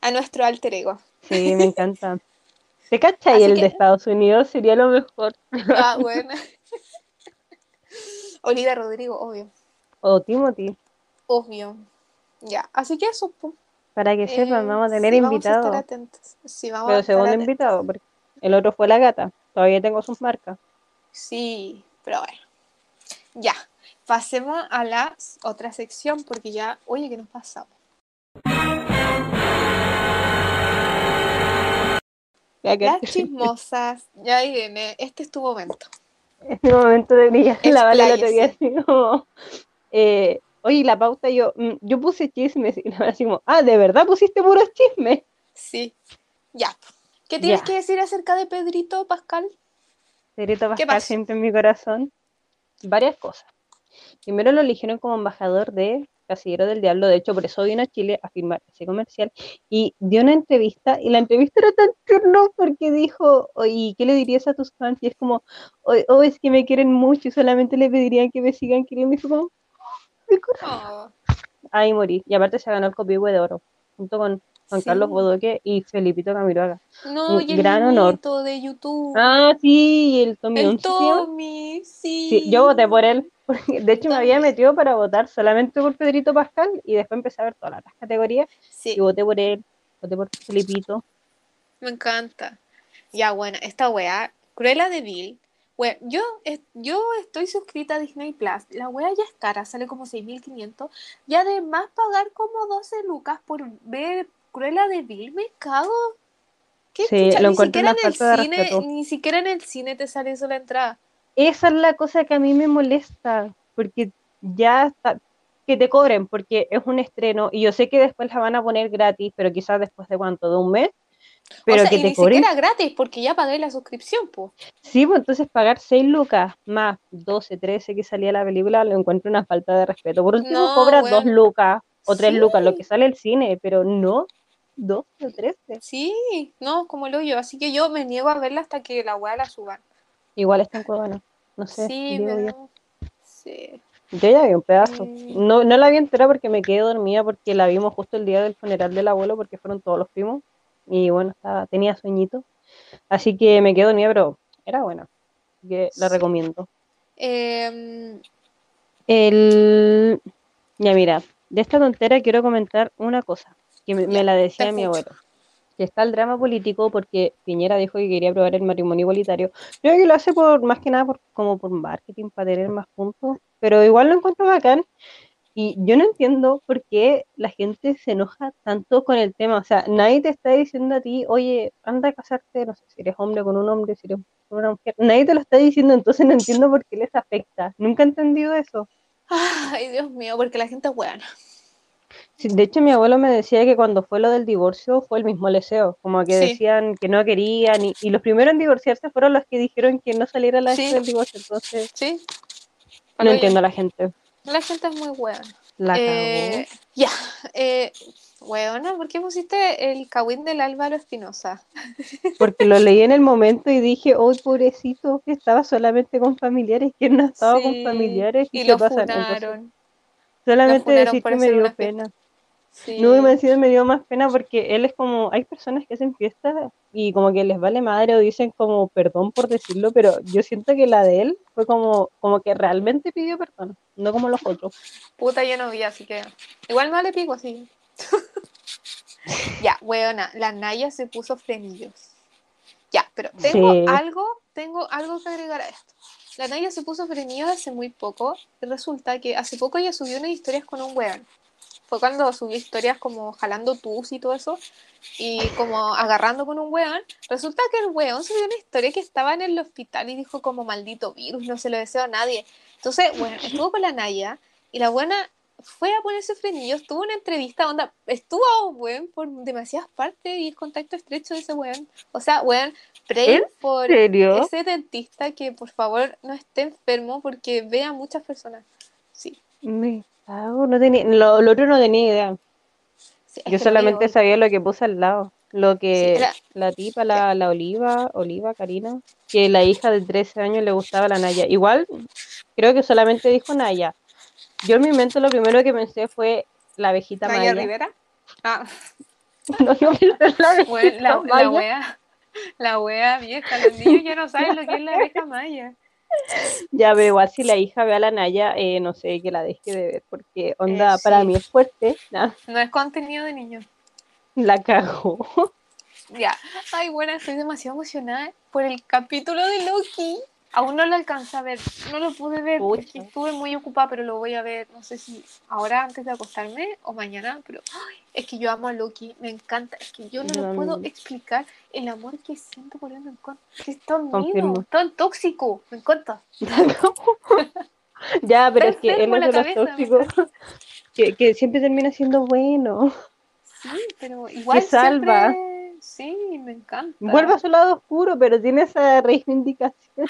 A nuestro alter ego.
Sí, me encanta. ¿Te cachai?
Así
El
que-
de Estados Unidos sería lo mejor.
Ah, bueno. Olivia Rodrigo, obvio.
O Timothy.
Obvio. Ya, así que eso. po.
Para que sepan,
Eh,
vamos a tener
sí,
invitados.
Vamos a estar atentos. Sí, vamos a
Pero
estar
segundo
atentos.
invitado, porque el otro fue la gata. Todavía tengo sus marcas.
Sí, pero bueno. Ya, pasemos a la otra sección porque ya, oye, que nos pasamos. Las chismosas, ya viene, este es tu momento.
es mi momento de brillar la bala el otro día así como, eh, oye, la pauta yo, mm, yo puse chismes y la así como, ah, ¿de verdad pusiste puros chismes?
Sí, ya. ¿Qué tienes
Ya.
que decir acerca de Pedrito Pascal?
Pedrito
¿Qué
Pascal siempre en mi corazón. Varias cosas. Primero lo eligieron como embajador de Casillero del Diablo, de hecho por eso vino a Chile a firmar ese comercial y dio una entrevista y la entrevista era tan tierno porque dijo, oye, ¿qué le dirías a tus fans? Y es como, oh, oh, es que me quieren mucho y solamente le pedirían que me sigan queriendo y fue como.
Oh,
Ahí morí. Y aparte se ganó el copihue de oro junto con Juan
Sí.
Carlos Bodoque y Felipito Camiroaga.
no,
Un
y el
gran honor.
de YouTube.
Ah, sí, el Tommy
el. Tommy, sí.
Sí, yo voté por él. porque de hecho, me había metido para votar solamente por Pedrito Pascal y después empecé a ver todas las categorías
Sí,
y voté por él, voté por Felipito.
me encanta. Ya, bueno, esta weá, Cruella de Vil. Bueno, yo, yo estoy suscrita a Disney Plus. La weá ya es cara, sale como 6.500. Y además pagar como 12 lucas por ver Cruella de Vil, me cago. ¿Qué
Sí, lo
Ni siquiera en el cine,
respeto.
ni siquiera en el cine te sale eso la entrada.
Esa es la cosa que a mí me molesta, porque ya está, que te cobren, porque es un estreno y yo sé que después la van a poner gratis, pero quizás después de cuánto, de un mes, pero
o sea,
que
y
te
ni
cobren
siquiera gratis, porque ya pagué la suscripción, pues.
Sí, pues entonces pagar 6 lucas más 12, 13 que salía la película, lo encuentro una falta de respeto. Por último,
No,
cobra
bueno.
2 lucas o 3
Sí.
lucas, lo que sale el cine, pero no 12 o 13.
Sí, no, como el hoyo. Así que yo me niego a verla hasta que la weá la suban.
Igual está en Cuevana, no sé,
Sí,
yo.
da- Sí.
Yo ya vi un pedazo. No, no la vi entera porque me quedé dormida porque la vimos justo el día del funeral del abuelo porque fueron todos los primos. Y bueno, estaba, tenía sueñito. Así que me quedé dormida, pero era buena. Así que la
Sí.
recomiendo.
Em,
El... Ya mira, de esta tontera quiero comentar una cosa que me, me la decía
te
mi abuelo. que está el drama político porque Piñera dijo que quería aprobar el matrimonio igualitario. Creo que lo hace por más que nada por, como por marketing, para tener más puntos, pero igual lo encuentro bacán. Y yo no entiendo por qué la gente se enoja tanto con el tema. O sea, nadie te está diciendo a ti, oye, anda a casarte, no sé si eres hombre con un hombre, si eres con una mujer. Nadie te lo está diciendo, entonces no entiendo por qué les afecta. Nunca he entendido eso.
Ay, Dios mío, porque la gente es buena.
De hecho, mi abuelo me decía que cuando fue lo del divorcio fue el mismo leseo, como que
Sí.
decían que no querían, y, y los primeros en divorciarse fueron los que dijeron que no saliera la
Sí.
del divorcio, entonces
¿Sí?
no entiendo a la gente.
La gente es muy buena.
La
Eh, ya, eh, weona, ¿por qué pusiste el cagüín del Álvaro Espinosa?
porque lo leí en el momento y dije, oh, pobrecito, que estaba solamente con familiares, que no estaba con familiares y,
y lo
pasan. Entonces, solamente decir que me dio
fiesta. Sí.
No, me encima me dio más pena porque él es como, hay personas que hacen fiestas y como que les vale madre o dicen como perdón por decirlo, pero yo siento que la de él fue como, como que realmente pidió perdón, no como los otros.
Puta, yo no vi, así que. Igual no le pico así. ya, weona, la Naya se puso frenillos. Ya, pero tengo
Sí.
algo, tengo algo que agregar a esto. La Naya se puso frenillos hace muy poco. Y resulta que hace poco ella subió unas historias con un weón. Fue cuando subió historias como jalando tus y todo eso. Y como agarrando con un weón. Resulta que el weón subió una historia que estaba en el hospital y dijo como maldito virus, no se lo deseo a nadie. Entonces, bueno, estuvo con la Naya y la buena fue a ponerse frenillos, tuvo una entrevista, onda, estuvo a un weón por demasiadas partes y el contacto estrecho de ese weón. O sea, weón, pray
¿En
por
serio?
ese dentista que por favor no esté enfermo porque ve a muchas personas. Sí.
Me cago, no tenía, lo, lo otro no tenía idea.
sí,
Yo solamente sabía lo que puse al lado. Lo que
era-
la tipa, la, la Oliva, Oliva, Karina, que la hija de 13 años le gustaba la Naya. Igual, creo que solamente dijo Naya. Yo en mi mente lo primero que pensé fue la abejita
Naya
Maya.
Rivera. Ah,
No, yo pensé en la abejita
bueno, la, la
Maya.
wea, la wea vieja, los niños ya no saben lo que es la abeja maya.
Ya, igual si la hija ve a la Naya, eh, no sé, que la deje de ver, porque onda,
Eh,
para mí es fuerte, nah,
No es contenido de niños.
la cago.
Ya. Ay, bueno, estoy demasiado emocionada por el capítulo de Loki. Aún no lo alcancé a ver, no lo pude ver. Porque estuve muy ocupada, pero lo voy a ver, no sé si ahora antes de acostarme o mañana, pero ay, es que yo amo a Loki, me encanta, es que yo no
Yo
lo puedo explicar el amor que siento por él, me encanta, que es tan lindo, tan tóxico, me encanta.
ya, pero es que él es de los tóxicos que, que siempre termina siendo bueno.
Sí, pero igual
salva.
siempre, sí, me encanta.
Vuelve a su lado oscuro, pero tiene esa reivindicación.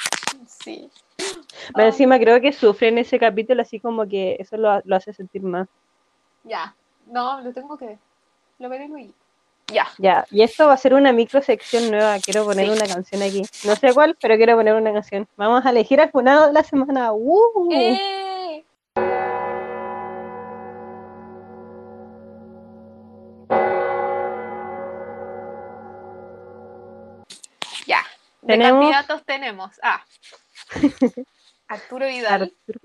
Sí. Ah.
encima creo que sufre en ese capítulo, así como que eso lo, lo hace sentir más.
Ya, no, lo tengo que ver. Lo veré luego. Ya.
Ya, y esto va a ser una microsección nueva. Quiero poner
Sí.
una canción aquí. No sé cuál, pero quiero poner una canción. Vamos a elegir al funado de la semana. ¡Uh!
¡Eh! De
Tenemos-
candidatos tenemos a Arturo Vidal
Arturo-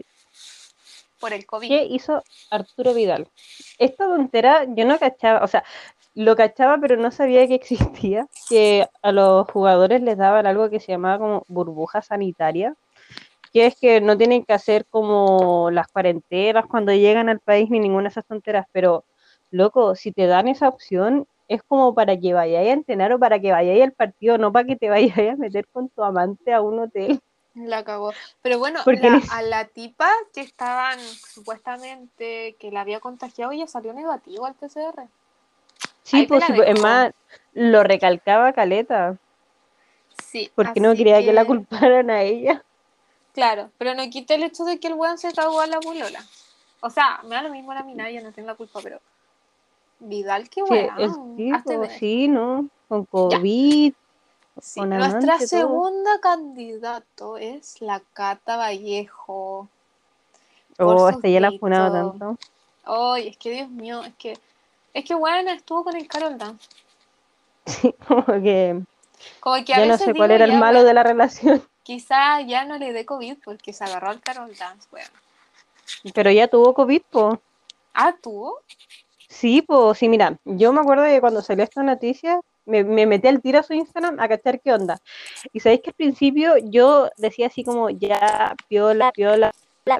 por el COVID.
¿Qué hizo Arturo Vidal? Esta tontera yo no cachaba, o sea, lo cachaba, pero no sabía que existía, que a los jugadores les daban algo que se llamaba como burbuja sanitaria, que es que no tienen que hacer como las cuarentenas cuando llegan al país ni ninguna de esas tonteras, pero loco, si te dan esa opción es como para que vayáis a entrenar o para que vayáis al partido, no para que te vayáis a meter con tu amante a un hotel.
La cagó. Pero bueno, la- a la tipa que estaban supuestamente que la había contagiado, ella salió negativo al PCR.
Sí,
Ahí te
pues
la
sí, pues, es más, lo recalcaba Caleta,
Sí.
porque no quería que... la culparan a ella.
Claro, pero no quita el hecho de que el weón se cagó a la polola. O sea, me da lo mismo a mí, nadie, no tengo la culpa, pero. Vidal, qué
Sí,
weón.
el tipo, sí, ¿no? Con COVID.
Sí,
con
Nuestra
amante, todo.
segunda candidato es la Cata Vallejo.
Oh, hasta ya la han funado tanto.
Ay, es que Dios mío, es que. Es que weón estuvo con el Carol Dance.
Sí, como que
Como que a
ya no sé cuál
digo,
era el malo de la relación.
Quizá ya no le dé COVID porque se agarró al Carol Dance, weón.
Pero ya tuvo COVID, po.
Ah, ¿tuvo?
Sí, pues sí, mira, yo me acuerdo de cuando salió esta noticia, me, me metí al tiro a su Instagram a cachar qué onda. Y sabéis que al principio yo decía así como, ya, piola, piola,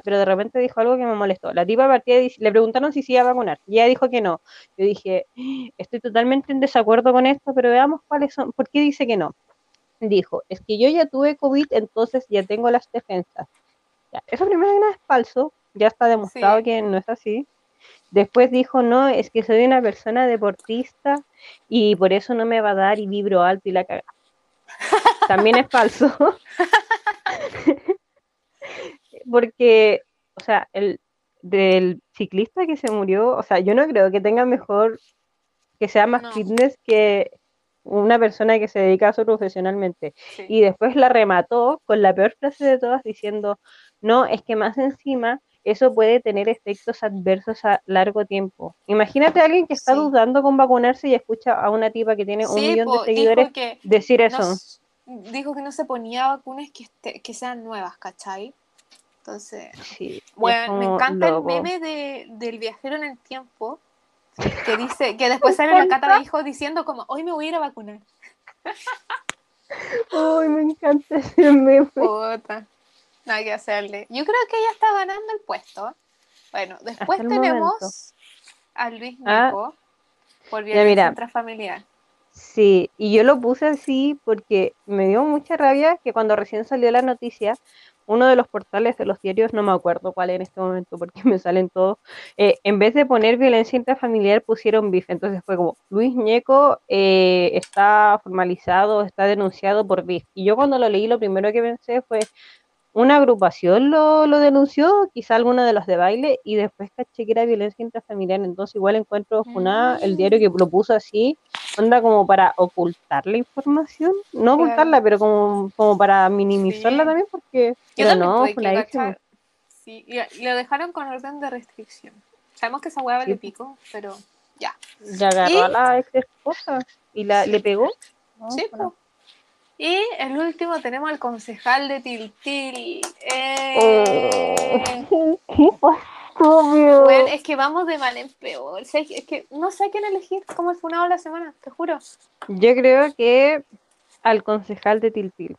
pero de repente dijo algo que me molestó. La tipa partía y le preguntaron si se iba a vacunar. Y ella dijo que no. Yo dije, estoy totalmente en desacuerdo con esto, pero veamos cuáles son, ¿por qué dice que no? Dijo, es que yo ya tuve COVID, entonces ya tengo las defensas. Ya, eso primero que nada es falso, ya está demostrado
Sí.
que no es así. Después dijo, no, es que soy una persona deportista y por eso no me va a dar y vibro alto y la caga. También es falso. Porque, o sea, el del ciclista que se murió, o sea, yo no creo que tenga mejor, que sea más
No.
fitness que una persona que se dedica a eso profesionalmente.
Sí.
Y después la remató con la peor frase de todas diciendo, no, es que más encima eso puede tener efectos adversos a largo tiempo. Imagínate a alguien que está
Sí.
dudando con vacunarse y escucha a una tipa que tiene un millón
po,
de seguidores decir eso.
dijo que no se ponía vacunas que, este- que sean nuevas, ¿cachai? Entonces,
Sí,
bueno, me encanta
loco.
el meme de, del viajero en el tiempo que dice que después sale la Cata Vallejo diciendo como hoy me voy a ir a vacunar.
Uy, me encanta ese meme.
Puta, nada que hacerle. Yo creo que ella está ganando el puesto. Bueno, después tenemos
momento.
a Luis
Ah,
Ñeco por violencia intrafamiliar.
Sí, y yo lo puse así porque me dio mucha rabia que cuando recién salió la noticia, uno de los portales de los diarios, no me acuerdo cuál en este momento porque me salen todos, eh, en vez de poner violencia intrafamiliar pusieron BIF. Entonces fue como, Luis Ñeco eh, está formalizado, está denunciado por BIF. Y yo cuando lo leí lo primero que pensé fue, una agrupación lo, lo denunció, quizá alguno de los de baile, y después caché que era violencia intrafamiliar, entonces igual encuentro funada el diario que lo puso así, onda como para ocultar la información, no ocultarla, pero como, como para minimizarla
Sí.
también, porque
Yo
pero
también
no, funadísimo.
cachar. Sí, y, lo dejaron con orden de restricción. Sabemos que esa hueá vale
Sí.
pico, pero ya.
Ya agarró
¿Y?
a la ex esposa y la, le pegó. No,
Sí,
funada.
Y el último tenemos al concejal de Tiltil. Eh,
Oh, ¿Qué pasó, mío?
bueno, es que vamos de mal en peor. Es que no sé a quién elegir como el funado de la semana, te juro.
Yo creo que al concejal de Tiltil,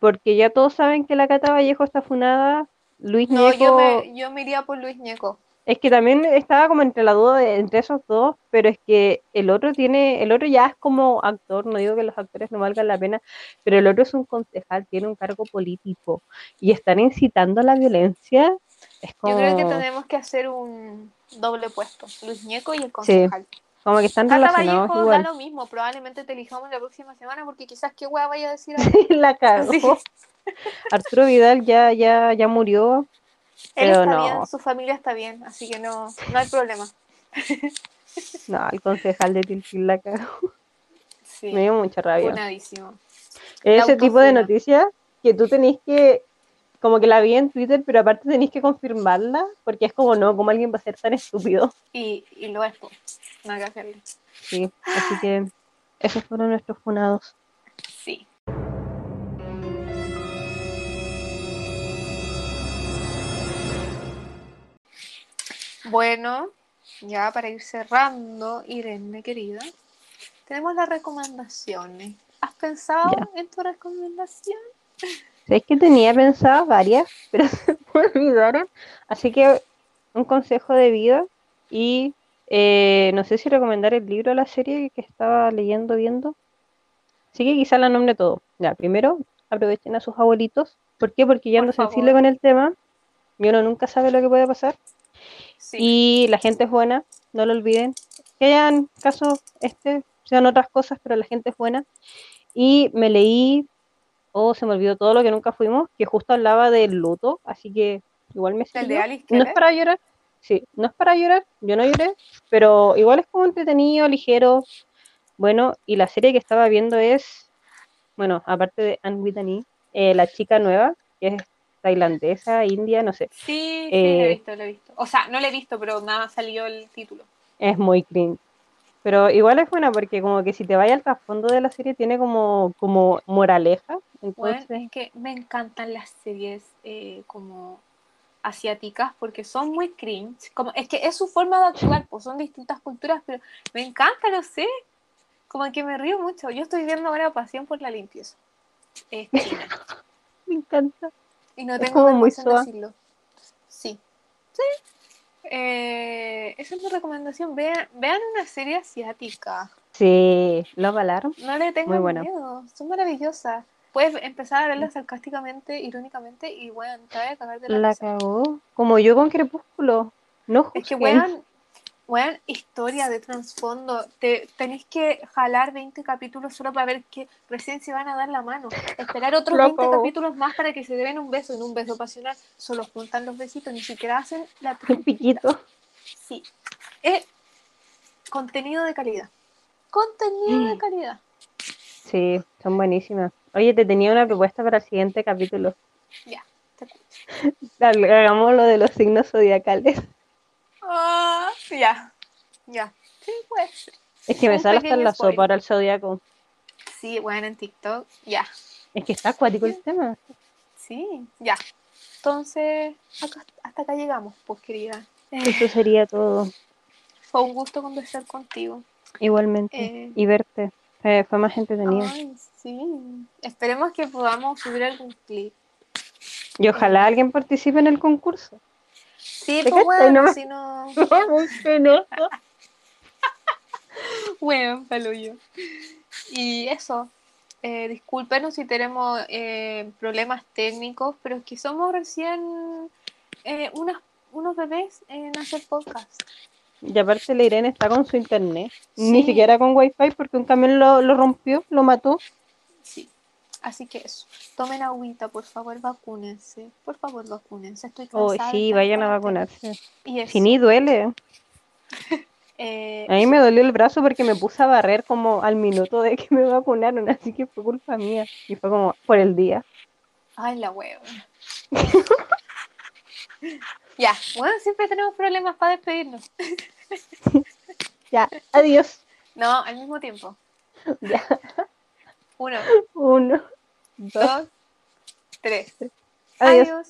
porque ya todos saben que la Cata Vallejo está funada, Luis
No, yo
Ñeco,
me, yo me iría por Luis Ñeco.
Es que también estaba como entre la duda de, entre esos dos, pero es que el otro tiene, el otro ya es como actor, no digo que los actores no valgan la pena, pero el otro es un concejal, tiene un cargo político y están incitando a la violencia, es como,
Yo creo que tenemos que hacer un doble puesto. Luis Ñeco y el concejal.
como que están
Cata
relacionados
Vallejo da
igual.
lo mismo, probablemente te elijamos la próxima semana porque quizás qué hueá vaya a decir
la cagó.
Sí.
Arturo Vidal ya, ya, ya murió,
Él
Pero
está
no.
bien, su familia está bien, así que no, no hay problema.
no, el concejal de Tiltil la cagó.
Sí,
Me dio mucha rabia.
funadísimo.
Ese tipo de noticias que tú tenés que, como que la vi en Twitter, pero aparte tenés que confirmarla, porque es como, no, como alguien va a ser tan estúpido.
Y, y lo es, nada que hacerle.
Sí, así que esos fueron nuestros funados.
Bueno, ya para ir cerrando, Irene querida, tenemos las recomendaciones. ¿Has pensado en tu recomendación?
Sabes que tenía pensado varias, pero se me olvidaron. Así que un consejo de vida y eh, no sé si recomendar el libro o la serie que estaba leyendo, viendo. Así que quizá la nombre todo. Ya, primero aprovechen a sus abuelitos. ¿Por qué? Porque ya
Por
ando sensible
favor.
con el tema. Y uno nunca sabe lo que puede pasar.
Sí.
Y la gente es buena, no lo olviden. Que hayan casos este, sean otras cosas, pero la gente es buena. Y me leí, oh, se me olvidó todo lo que nunca fuimos, que justo hablaba del luto, así que igual me
¿El de
sirvió. No es para llorar, sí, no es para llorar, yo no lloré, pero igual es como entretenido, ligero. Bueno, y la serie que estaba viendo es, bueno, aparte de Anne Whitney, eh, La chica nueva, que es tailandesa, india, no sé.
Sí, sí, lo he
Eh,
visto, lo he visto. O sea, no lo he visto, pero nada más salió el título.
Es muy cringe. Pero igual es buena porque como que si te vayas al trasfondo de la serie tiene como, como moraleja.
Bueno, es que me encantan las series eh, como asiáticas porque son muy cringe. Como, es que es su forma de actuar, pues son distintas culturas, pero me encanta, lo sé. Como que me río mucho. Yo estoy viendo ahora Pasión por la limpieza. Es china.
Me encanta.
Y no
Es
tengo
como muy soa.
decirlo. Sí. Sí. Eh, esa es mi recomendación. Vean, vean una serie asiática.
Sí, Love Alarm.
No le
buena.
miedo. Son maravillosas. Puedes empezar a verlas sarcásticamente, irónicamente, y bueno, te a cagar de la,
La cagó. Como yo con Crepúsculo. No
Es que, weón, weón, historia de trasfondo. Te, tenéis que jalar 20 capítulos solo para ver que recién se van a dar la mano. Esperar otros
La
20
cagó.
capítulos más para que se den un beso en un beso pasional. Solo juntan los besitos, ni siquiera hacen la
Un piquito.
Sí. Es contenido de calidad. Contenido de
Mm.
calidad.
Sí, son buenísimas. Oye, te tenía una propuesta para el siguiente capítulo.
Ya. te escucho.
Dale, Hagamos lo de los signos zodiacales.
Ah, ya. Ya. Sí, pues.
Es que me sale hasta en
pequeño
la sopa
spoiler.
ahora el zodiaco.
Sí, bueno, en TikTok. Ya.
Es que está acuático el tema.
Sí, ya. Entonces, acá- hasta acá llegamos, pues querida.
Eso sería todo.
fue un gusto conversar contigo.
Igualmente.
Eh,
Y verte. Eh, fue más entretenido.
Ay, sí. Esperemos que podamos subir algún clip.
Y ojalá alguien participe en el concurso.
Sí,
¿Te
pues
No me-
si no.
Muy penoso.
Bueno, palullo. Y eso. Eh, discúlpenos si tenemos eh, problemas técnicos, pero es que somos recién eh, unas, unos bebés en hacer podcast.
Y aparte la Irene está con su internet. Ni siquiera con wifi porque un camión lo, lo rompió, lo mató.
Sí. Así que eso. Tomen agüita, por favor, vacúnense. Por favor, vacúnense. Estoy
Oh,
cansada. de
sí, vayan a vacunarse.
Y.
Si ni duele.
eh,
A mí me dolió el brazo porque me puse a barrer como al minuto de que me vacunaron, así que fue culpa mía. Y fue como por el día.
Ay, la hueva. ya, bueno, siempre tenemos problemas para despedirnos.
Ya, adiós.
No, al mismo tiempo.
Ya,
Uno,
uno,
dos, tres.
adiós.
Adiós.